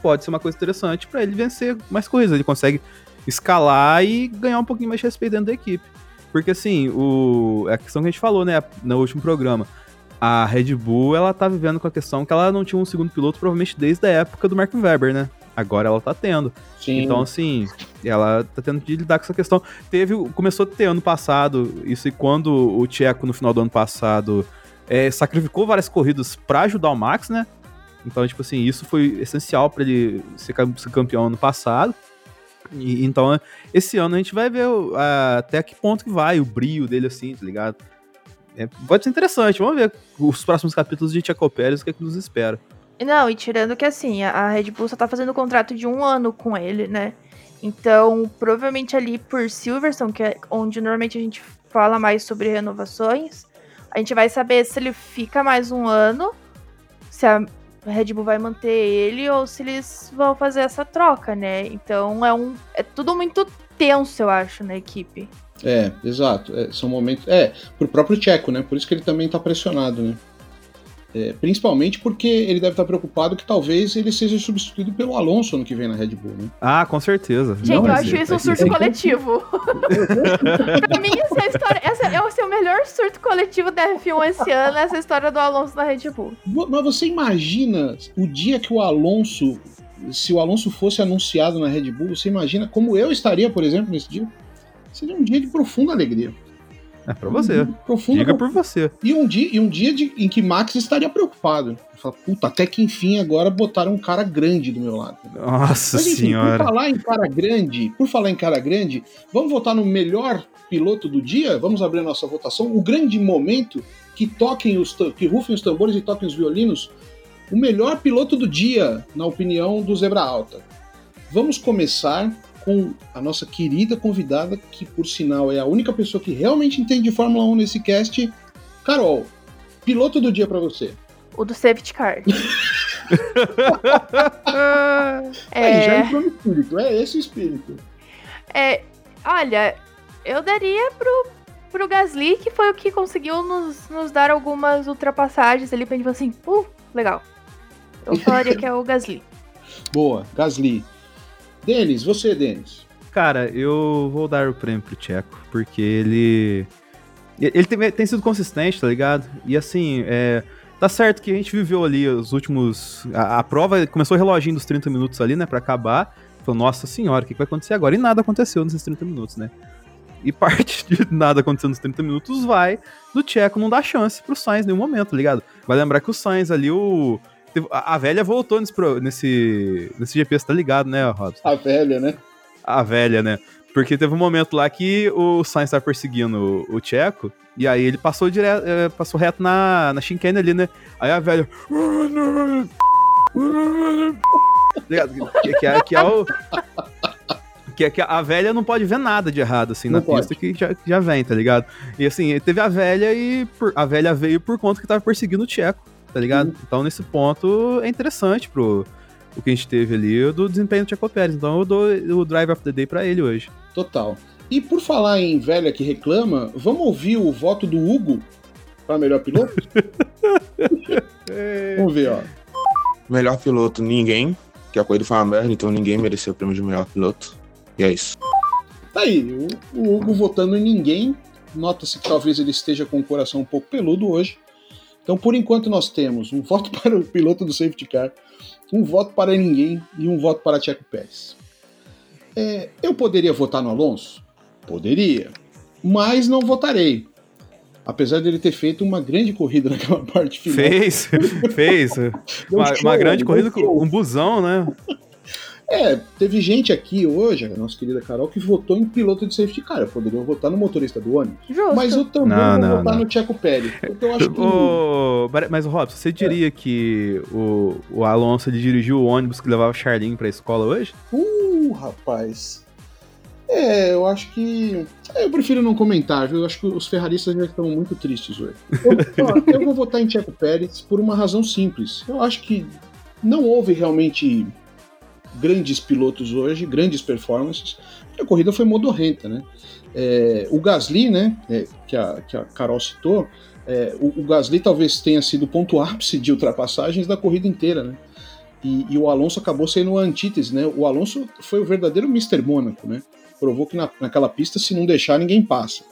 C: pode ser uma coisa interessante pra ele vencer mais corridas. Ele consegue escalar e ganhar um pouquinho mais de respeito dentro da equipe. Porque assim, o, é a questão que a gente falou, né, no último programa. a Red Bull, ela tá vivendo com a questão que ela não tinha um segundo piloto, provavelmente desde a época do Mark Webber, né? Agora ela tá tendo.
B: Sim.
C: Então, assim, ela tá tendo que lidar com essa questão. Teve, começou a ter ano passado, isso e quando o Tcheco, no final do ano passado, é, sacrificou várias corridas pra ajudar o Max, né? Então, tipo assim, isso foi essencial pra ele ser campeão ano passado. E, então, esse ano a gente vai ver até que ponto que vai o brilho dele, assim, tá ligado? É, pode ser interessante, vamos ver os próximos capítulos de Tcheco Pérez, o que, é que nos espera.
E: Não, e tirando que assim, a- Red Bull só tá fazendo contrato de um ano com ele, né? Então, provavelmente ali por Silverstone, que é onde normalmente a gente fala mais sobre renovações, a gente vai saber se ele fica mais um ano, se a Red Bull vai manter ele ou se eles vão fazer essa troca, né? Então é um. É tudo muito tenso, eu acho, na equipe.
B: É, exato. É, são momentos. É, pro próprio Tcheco, né? Por isso que ele também tá pressionado, né? É, principalmente porque ele deve estar preocupado que talvez ele seja substituído pelo Alonso no que vem na Red Bull, né?
C: Ah, com certeza.
E: Gente, eu
C: vai
E: acho
C: ser,
E: isso um surto coletivo. pra mim, essa é a história. Essa é o seu melhor surto coletivo da F1 esse ano, essa história do Alonso na Red Bull.
B: Mas você imagina o dia que o Alonso, se o Alonso fosse anunciado na Red Bull, você imagina como eu estaria, por exemplo, nesse dia? Seria um dia de profunda alegria.
C: É pra você.
B: Profunda
C: Diga por você.
B: E um dia, e um dia de- em que Max estaria preocupado. Fala, puta, até que enfim agora botaram um cara grande do meu lado.
C: Nossa
B: Mas enfim,
C: senhora.
B: por falar em cara grande, por falar em cara grande, vamos votar no melhor piloto do dia? Vamos abrir a nossa votação. O grande momento que toquem os que rufem os tambores e toquem os violinos. O melhor piloto do dia, na opinião do Zebra Alta. Vamos começar com a nossa querida convidada, que por sinal é a única pessoa que realmente entende de Fórmula 1 nesse cast, Carol. Piloto do dia pra você.
E: O do safety car.
B: Aí já
E: é,
B: entrou no espírito, é esse o espírito.
E: é, olha, eu daria pro, pro Gasly, que foi o que conseguiu nos, nos dar algumas ultrapassagens ali pra gente falar assim, uh, legal. Eu falaria que é o Gasly.
B: Boa, Gasly. Denis, você, Denis.
C: Cara, eu vou dar o prêmio pro Tcheco, porque ele. Ele tem, tem sido consistente, tá ligado? E assim, é, tá certo que a gente viveu ali os últimos. A, a prova começou o reloginho dos 30 minutos ali, né, pra acabar. Falou, nossa senhora, o que, que vai acontecer agora? E nada aconteceu nesses 30 minutos, né? E parte de nada acontecendo nos 30 minutos vai do Tcheco não dar chance pro Sainz em nenhum momento, tá ligado? Vai lembrar que o Sainz ali, o. A, a velha voltou nesse, nesse, nesse GP, você tá ligado, né, Robson?
B: A velha, né?
C: a velha, né? Porque teve um momento lá que o Sainz tava perseguindo o, o Tcheco, e aí ele passou direto, eh, passou reto na, na chicane ali, né? Aí a velha. Ligado? que, que é, que é o. Que, é que a velha não pode ver nada de errado, assim,
B: Não
C: na
B: pode.
C: pista que já, já vem, tá ligado? E assim, teve a velha e por- a velha veio por conta que tava perseguindo o Tcheco, tá ligado? Então, nesse ponto, é interessante pro o que a gente teve ali do desempenho do Tcheco Pérez. Então, eu dou o Drive of the Day pra ele hoje.
B: Total. E por falar em velha que reclama, vamos ouvir o voto do Hugo para melhor piloto? vamos ver, ó.
A: Melhor piloto, ninguém. Que a corrida foi uma merda, então ninguém mereceu o prêmio de melhor piloto. E é isso.
B: Tá aí, o, o Hugo votando em ninguém. Nota-se que talvez ele esteja com o coração um pouco peludo hoje. Então, por enquanto, nós temos um voto para o piloto do safety car, um voto para ninguém e um voto para Checo Pérez. É, eu poderia votar no Alonso? Poderia. Mas não votarei. Apesar dele ter feito uma grande corrida naquela parte final.
C: Fez, fez. uma,
B: show,
C: uma grande corrida
B: show.
C: com um busão, né?
B: É, teve gente aqui hoje, a nossa querida Carol, que votou em piloto de safety car. Eu poderia votar no motorista do ônibus.
E: Justo.
B: Mas eu também
C: Não,
B: vou
C: não,
B: votar
C: não.
B: no Checo Pérez. Porque eu acho que.
C: Mas, Robson, você diria que o, o Alonso ele dirigiu o ônibus que levava o Charlinho pra escola hoje?
B: Uh, rapaz. É, eu acho que. é, Eu prefiro não comentar, viu? Eu acho que os ferraristas já estão muito tristes hoje. Eu, ó, eu vou votar em Checo Pérez por uma razão simples. Eu acho que não houve realmente grandes pilotos hoje, grandes performances. A corrida foi modorrenta, né? É, o Gasly, né, é, que, a, que a Carol citou, é, o, o Gasly talvez tenha sido o ponto ápice de ultrapassagens da corrida inteira, né? E, e o Alonso acabou sendo a antítese, né? O Alonso foi o verdadeiro Mr. Mônaco, né? Provou que na, naquela pista, se não deixar, ninguém passa.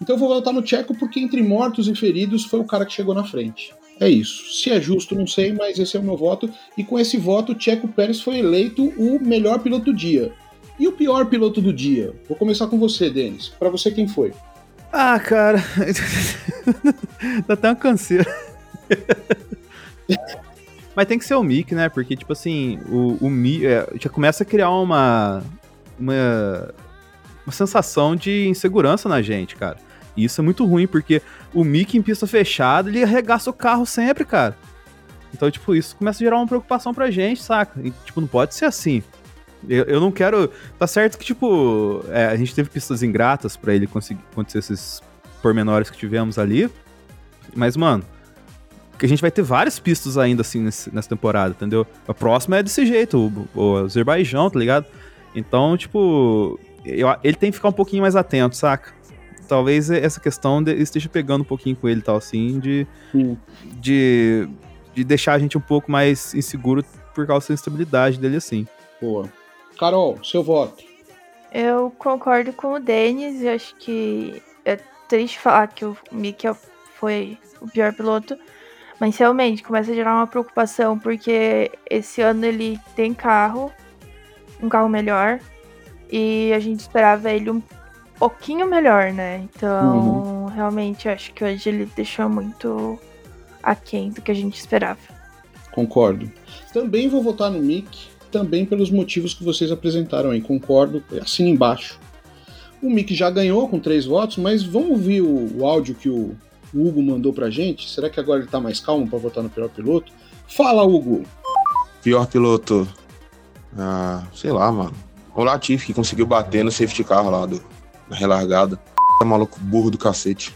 B: Então eu vou votar no Checo porque entre mortos e feridos foi o cara que chegou na frente. É isso. Se é justo, não sei, mas esse é o meu voto. E com esse voto, o Checo Pérez foi eleito o melhor piloto do dia. E o pior piloto do dia? Vou começar com você, Denis. Pra você, quem foi?
C: Ah, cara. Dá até uma canseira. Mas tem que ser o Mick, né? Porque, tipo assim, o, o Mick é, já começa a criar uma, uma. Uma sensação de insegurança na gente, cara. E isso é muito ruim, porque o Mick em pista fechada, ele arregaça o carro sempre, cara. Então, tipo, isso começa a gerar uma preocupação pra gente, saca? E, tipo, não pode ser assim. Eu, eu não quero. Tá certo que, tipo, é, a gente teve pistas ingratas pra ele conseguir acontecer esses pormenores que tivemos ali. Mas, mano, que a gente vai ter várias pistas ainda assim nesse- nessa temporada, entendeu? A próxima é desse jeito, o, o Azerbaijão, tá ligado? Então, tipo, eu- ele tem que ficar um pouquinho mais atento, saca? Talvez essa questão de- esteja pegando um pouquinho com ele e tal, assim, de, de, de deixar a gente um pouco mais inseguro por causa da instabilidade dele, assim.
B: Boa. Carol, seu voto.
E: Eu concordo com o Denis, eu acho que é triste falar que o Mick foi o pior piloto, mas realmente começa a gerar uma preocupação, porque esse ano ele tem carro, um carro melhor, e a gente esperava ele um pouquinho melhor, né? Então, realmente, eu acho que hoje ele deixou muito aquém do que a gente esperava.
B: Concordo. Também vou votar no Mick, também pelos motivos que vocês apresentaram aí. Concordo, assim embaixo. O Mick já ganhou com três votos, mas vamos ouvir o, o áudio que o, o Hugo mandou pra gente? Será que agora ele tá mais calmo pra votar no pior piloto? Fala, Hugo!
A: Pior piloto. Ah, sei lá, mano. O Latifi que conseguiu bater no safety car lá do, na relargada. maluco burro do cacete.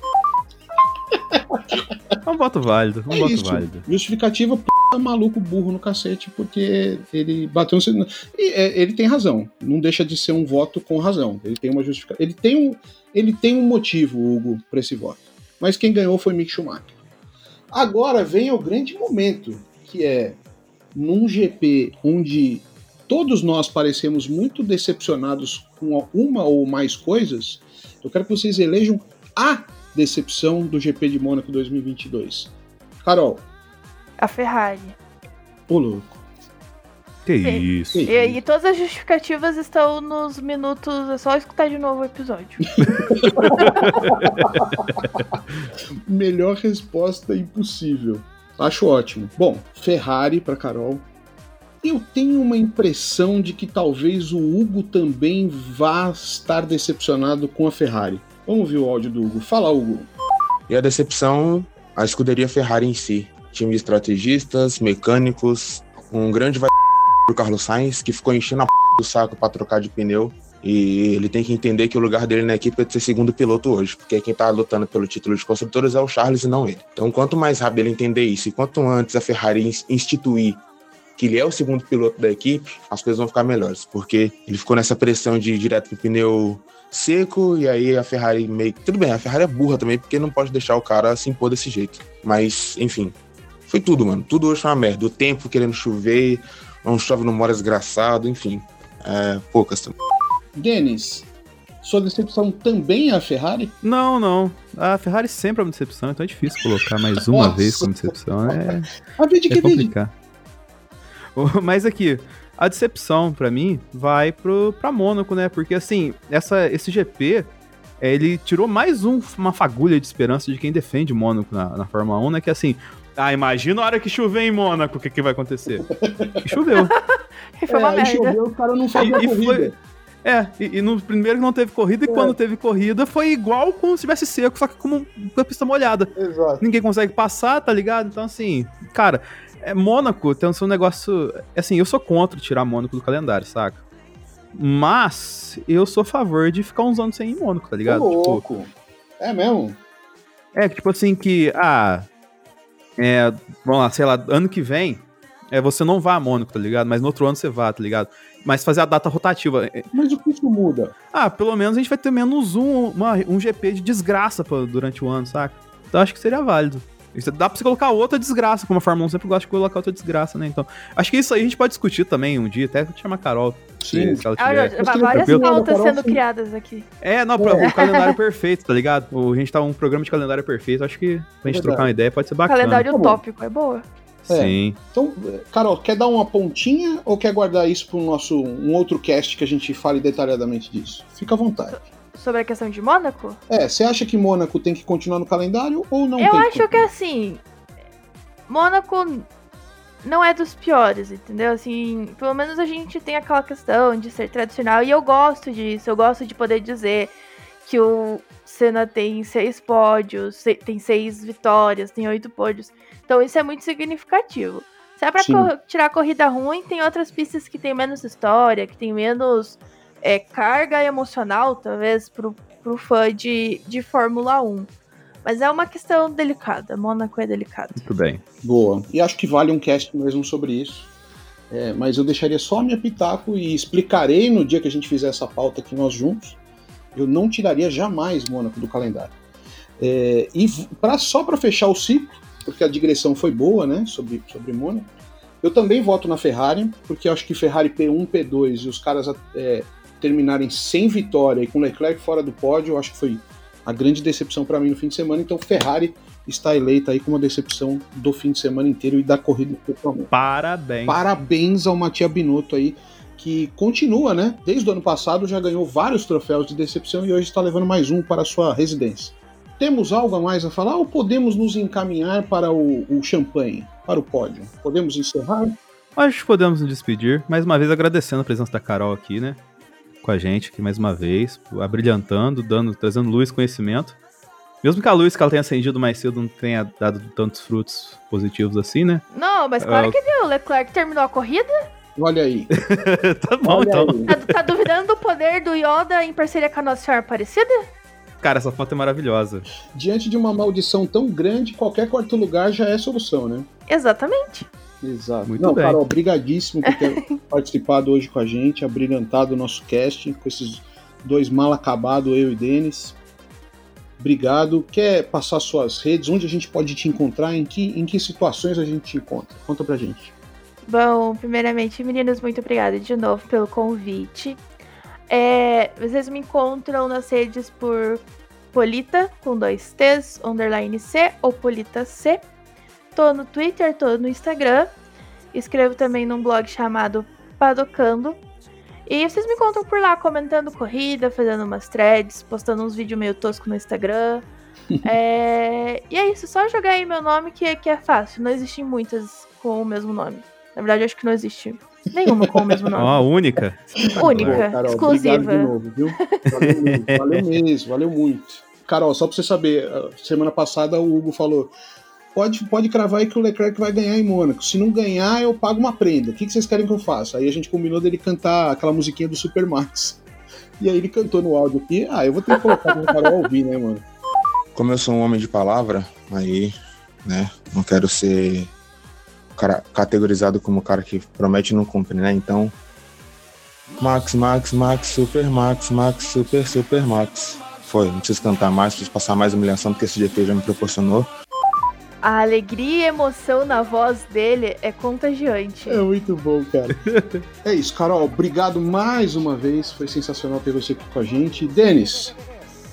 C: É um voto válido, um
B: É
C: voto
B: isso.
C: válido.
B: Justificativa, p... maluco burro no cacete, porque ele bateu no. E, é, ele tem razão. Não deixa de ser um voto com razão. Ele tem uma justificativa. Ele tem um, ele tem um motivo, Hugo, pra esse voto. Mas quem ganhou foi Mick Schumacher. Agora vem o grande momento, que é num GP onde todos nós parecemos muito decepcionados com uma ou mais coisas, eu quero que vocês elejam a decepção do GP de Mônaco 2022. Carol,
E: A Ferrari.
B: ô louco.
C: Que isso.
E: E, e todas as justificativas estão nos minutos. É só escutar de novo o episódio.
B: Melhor resposta impossível. Acho ótimo. Bom, Ferrari para Carol. Eu tenho uma impressão de que talvez o Hugo também vá estar decepcionado com a Ferrari. Vamos ver o áudio do Hugo. Fala, Hugo.
A: E a decepção, a escuderia Ferrari em si. Time de estrategistas, mecânicos, um grande vai pro Carlos Sainz, que ficou enchendo a p... do saco para trocar de pneu. E ele tem que entender que o lugar dele na equipe é de ser segundo piloto hoje, porque quem tá lutando pelo título de construtores é o Charles e não ele. Então, quanto mais rápido ele entender isso e quanto antes a Ferrari ins- instituir que ele é o segundo piloto da equipe, as coisas vão ficar melhores, porque ele ficou nessa pressão de ir direto pro pneu seco, e aí a Ferrari meio que. Tudo bem, a Ferrari é burra também, porque não pode deixar o cara se impor desse jeito. Mas, enfim, foi tudo, mano. Tudo hoje foi uma merda. O tempo querendo chover, não chove no mora desgraçado, enfim. É, poucas também.
B: Denis, sua decepção também é a Ferrari?
C: Não, não. A Ferrari sempre é uma decepção, então é difícil colocar mais uma
B: Nossa.
C: vez como decepção. É,
B: A
C: é complicado. Mas aqui, a decepção pra mim vai pro, pra Mônaco, né? Porque assim, essa, esse GP, é, ele tirou mais um- uma fagulha de esperança de quem defende Mônaco na, na Fórmula 1, né? Que assim, ah, imagina a hora que chover em Mônaco, o que, que vai acontecer? E choveu.
E: E foi uma
B: É, aí
E: merda.
B: choveu, o cara não fazia
C: E- e
B: corrida.
C: foi- É, e, e no primeiro que não teve corrida, e quando teve corrida foi igual como se tivesse seco, só que como com a pista molhada.
B: Exato.
C: Ninguém consegue passar, tá ligado? Então, assim, cara, é, Mônaco tem um seu negócio. Assim, eu sou contra tirar Mônaco do calendário, saca? Mas eu sou a favor de ficar uns anos sem ir em Mônaco, tá ligado?
B: Ô,
C: Tipo,
B: louco. É mesmo?
C: é tipo assim, que, ah, é, vamos lá, sei lá, ano que vem, é, você não vá a Mônaco, tá ligado? Mas no outro ano você vá, tá ligado? Mas fazer a data rotativa. é,
B: Mas o que isso muda?
C: ah, pelo menos a gente vai ter menos um, uma- um GP de desgraça pra- durante o ano, saca? Então acho que seria válido. Isso Dá pra você colocar outra desgraça, como a Fórmula 1 sempre gosta de colocar outra desgraça, né? Então, acho que isso aí a gente pode discutir também um dia, até chamar a Carol.
B: Sim.
C: se ela
E: Ah,
C: tiver.
E: já- várias pautas sendo
B: sim.
E: criadas aqui.
C: É, não, pra- o calendário perfeito, tá ligado? O, a gente tá um programa de calendário perfeito, acho que pra gente
B: Verdade.
C: trocar uma ideia pode ser bacana.
E: Calendário
B: Tá
E: utópico, é boa.
B: É.
C: Sim.
B: Então, Carol, quer dar uma pontinha ou quer guardar isso para um nosso um outro cast que a gente fale detalhadamente disso? Fica à vontade.
E: Sobre a questão de Mônaco,
B: É, você acha que Mônaco tem que continuar no calendário ou não
E: eu acho que assim. Mônaco não é dos piores, entendeu? Assim, pelo menos a gente tem aquela questão de ser tradicional e eu gosto disso. Eu gosto de poder dizer que o Senna tem seis pódios, tem seis vitórias, tem oito pódios. Então isso é muito significativo. Se é pra tirar corrida ruim, tem outras pistas que tem menos história, que tem menos é, carga emocional, talvez, pro, pro fã de, de Fórmula 1. Mas é uma questão delicada. Mônaco é delicado.
C: Muito bem.
B: Boa. E acho que vale um cast mesmo sobre isso. É, mas eu deixaria só a minha pitaco e explicarei no dia que a gente fizer essa pauta aqui nós juntos. Eu não tiraria jamais Mônaco do calendário. É, e pra, só para fechar o ciclo, porque a digressão foi boa, né, sobre, sobre Mônaco, eu também voto na Ferrari, porque eu acho que Ferrari P1, P2 e os caras é, terminarem sem vitória e com Leclerc fora do pódio, eu acho que foi a grande decepção para mim no fim de semana. Então, Ferrari está eleita aí como a decepção do fim de semana inteiro e da corrida especialmente.
C: Parabéns.
B: Parabéns ao Matia Binotto aí, que continua, né? Desde o ano passado já ganhou vários troféus de decepção e hoje está levando mais um para a sua residência. Temos algo a mais a falar ou podemos nos encaminhar para o, o champanhe, para o pódio? Podemos encerrar?
C: Acho que podemos nos despedir. Mais uma vez agradecendo a presença da Carol aqui, né? Com a gente aqui mais uma vez, abrilhantando, dando, trazendo luz e conhecimento. Mesmo que a luz que ela tenha acendido mais cedo não tenha dado tantos frutos positivos assim, né?
E: Não, mas claro
C: Ah,
E: que deu. Leclerc terminou a corrida.
B: Olha aí.
C: tá bom,
B: Olha
C: então.
B: aí.
E: Tá, tá duvidando do poder do Yoda em parceria com a Nossa Senhora Aparecida?
C: Cara, essa foto é maravilhosa.
B: Diante de uma maldição tão grande, qualquer quarto lugar já é solução, né?
E: Exatamente.
B: Exato.
C: Muito
B: Não,
C: bem.
B: Carol, obrigadíssimo por ter participado hoje com a gente, abrilhantado o nosso cast, com esses dois mal acabados, eu e Denis. Obrigado. Quer passar suas redes? Onde a gente pode te encontrar? Em que, em que situações a gente te encontra? Conta pra gente.
E: Bom, primeiramente, meninos, muito obrigada de novo pelo convite. É, vocês me encontram nas redes por Polita, com dois T's, underline C, ou Polita C. Tô no Twitter, tô no Instagram. Escrevo também num blog chamado Padocando. E vocês me encontram por lá comentando corrida, fazendo umas threads, postando uns vídeos meio toscos no Instagram. É, E é isso, só jogar aí meu nome que, que é fácil. Não existem muitas com o mesmo nome. Na verdade, acho que não existe nenhuma com o mesmo
C: Ó,
E: nome.
C: a única.
E: Única,
B: Boa, Carol,
E: exclusiva.
B: Novo, viu? Valeu, valeu mesmo, valeu muito. Carol, só pra você saber, semana passada o Hugo falou: pode, pode cravar aí que o Leclerc vai ganhar em Mônaco. Se não ganhar, eu pago uma prenda. O que, que vocês querem que eu faça? Aí a gente combinou dele cantar aquela musiquinha do Supermax. E aí ele cantou no áudio aqui. Ah, eu vou ter que colocar pra Carol ouvir, né, mano?
A: Como eu sou um homem de palavra, aí, né, não quero ser cara- categorizado como cara que promete e não cumpre, né? Então, Max, Max, Max, Super Max, Max, Super, Super Max. Foi, não preciso cantar mais, preciso passar mais humilhação do que esse GP já me proporcionou.
E: A alegria e emoção na voz dele é contagiante.
B: É muito bom, cara. é isso, Carol. Obrigado mais uma vez. Foi sensacional ter você aqui com a gente. Denis,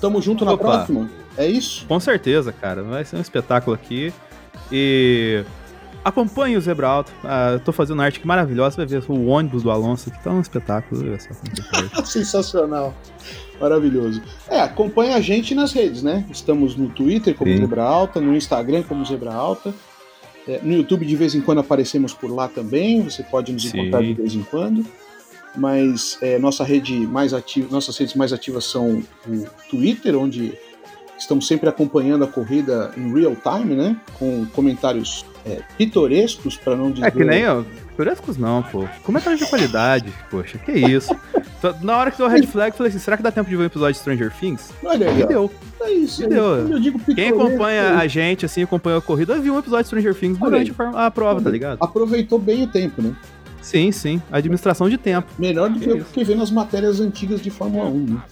B: tamo junto na
C: Opa.
B: próxima. É isso?
C: Com certeza, cara. Vai ser um espetáculo aqui. E acompanhe o Zebra Alto. Ah, eu tô fazendo arte que maravilhosa. Você vai ver o ônibus do Alonso aqui. Tá um espetáculo. Que foi.
B: Sensacional. Maravilhoso. É, acompanha a gente nas redes, né? Estamos no Twitter como
C: Sim.
B: Zebra Alta, no Instagram como Zebra Alta. É, no YouTube de vez em quando aparecemos por lá também. Você pode nos
C: Sim.
B: encontrar de vez em quando. Mas é, nossa rede mais ativa, nossas redes mais ativas são o Twitter, onde estamos sempre acompanhando a corrida em real time, né? Com comentários é, pitorescos, para não dizer.
C: É que nem, ó. Turescos não, pô. Comentários de qualidade, poxa, que isso. Na hora que deu o red flag, eu falei assim: será que dá tempo de ver um episódio de Stranger Things?
B: Olha aí,
C: E deu.
B: É isso.
C: E deu.
B: Eu digo
C: Quem acompanha a gente, assim, acompanhou a corrida, viu um episódio de Stranger Things durante a prova, tá ligado?
B: aproveitou bem o tempo, né?
C: Sim, sim. Administração de tempo.
B: Melhor do que
C: Que
B: fiquei vendo as matérias antigas de Fórmula 1. Né?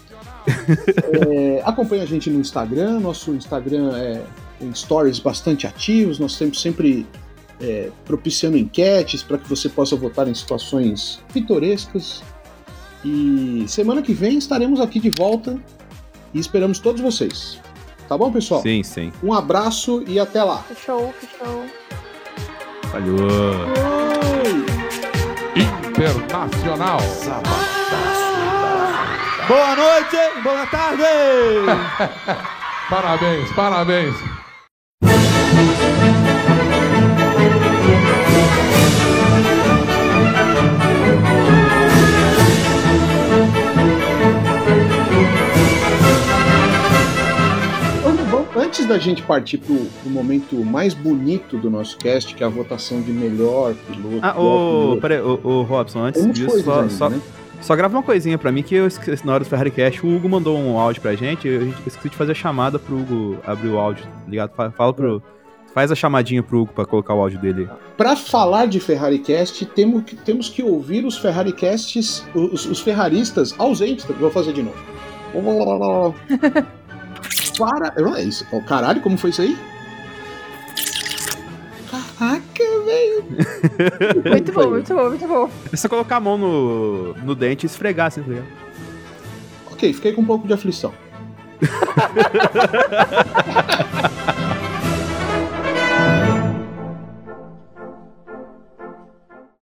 B: É, acompanha a gente no Instagram, nosso Instagram é em stories bastante ativos, nós temos sempre é, propiciando enquetes para que você possa votar em situações pitorescas. E semana que vem estaremos aqui de volta e esperamos todos vocês. Tá bom, pessoal?
C: Sim, sim.
B: Um abraço e até lá.
E: Fechou, fechou.
C: Falhou.
J: Internacional.
C: Boa noite, boa tarde!
J: parabéns, parabéns.
B: Antes da gente partir pro, pro momento mais bonito do nosso cast, que é a votação de melhor piloto.
C: Ah, ô,
B: piloto.
C: peraí, ô, ô, Robson, antes disso, só,
B: ainda,
C: só,
B: né?
C: Só grava uma coisinha pra mim que eu esqueci na hora do Ferrari Cash. O Hugo mandou um áudio pra gente, eu esqueci de fazer a chamada pro Hugo abrir o áudio, tá ligado? Fa- Fala pro. Faz a chamadinha pro Hugo pra colocar o áudio dele.
B: Para falar de Ferrari Cast, temos que, temos que ouvir os Ferrari Casts, os, os ferraristas ausentes. Vou fazer de novo. Para. É isso. Caralho, como foi isso aí? Caraca, velho.
E: Muito bom, muito bom, muito bom.
C: É só colocar a mão no, no dente e esfregar, assim, tá ligado?
B: Ok, fiquei com um pouco de aflição.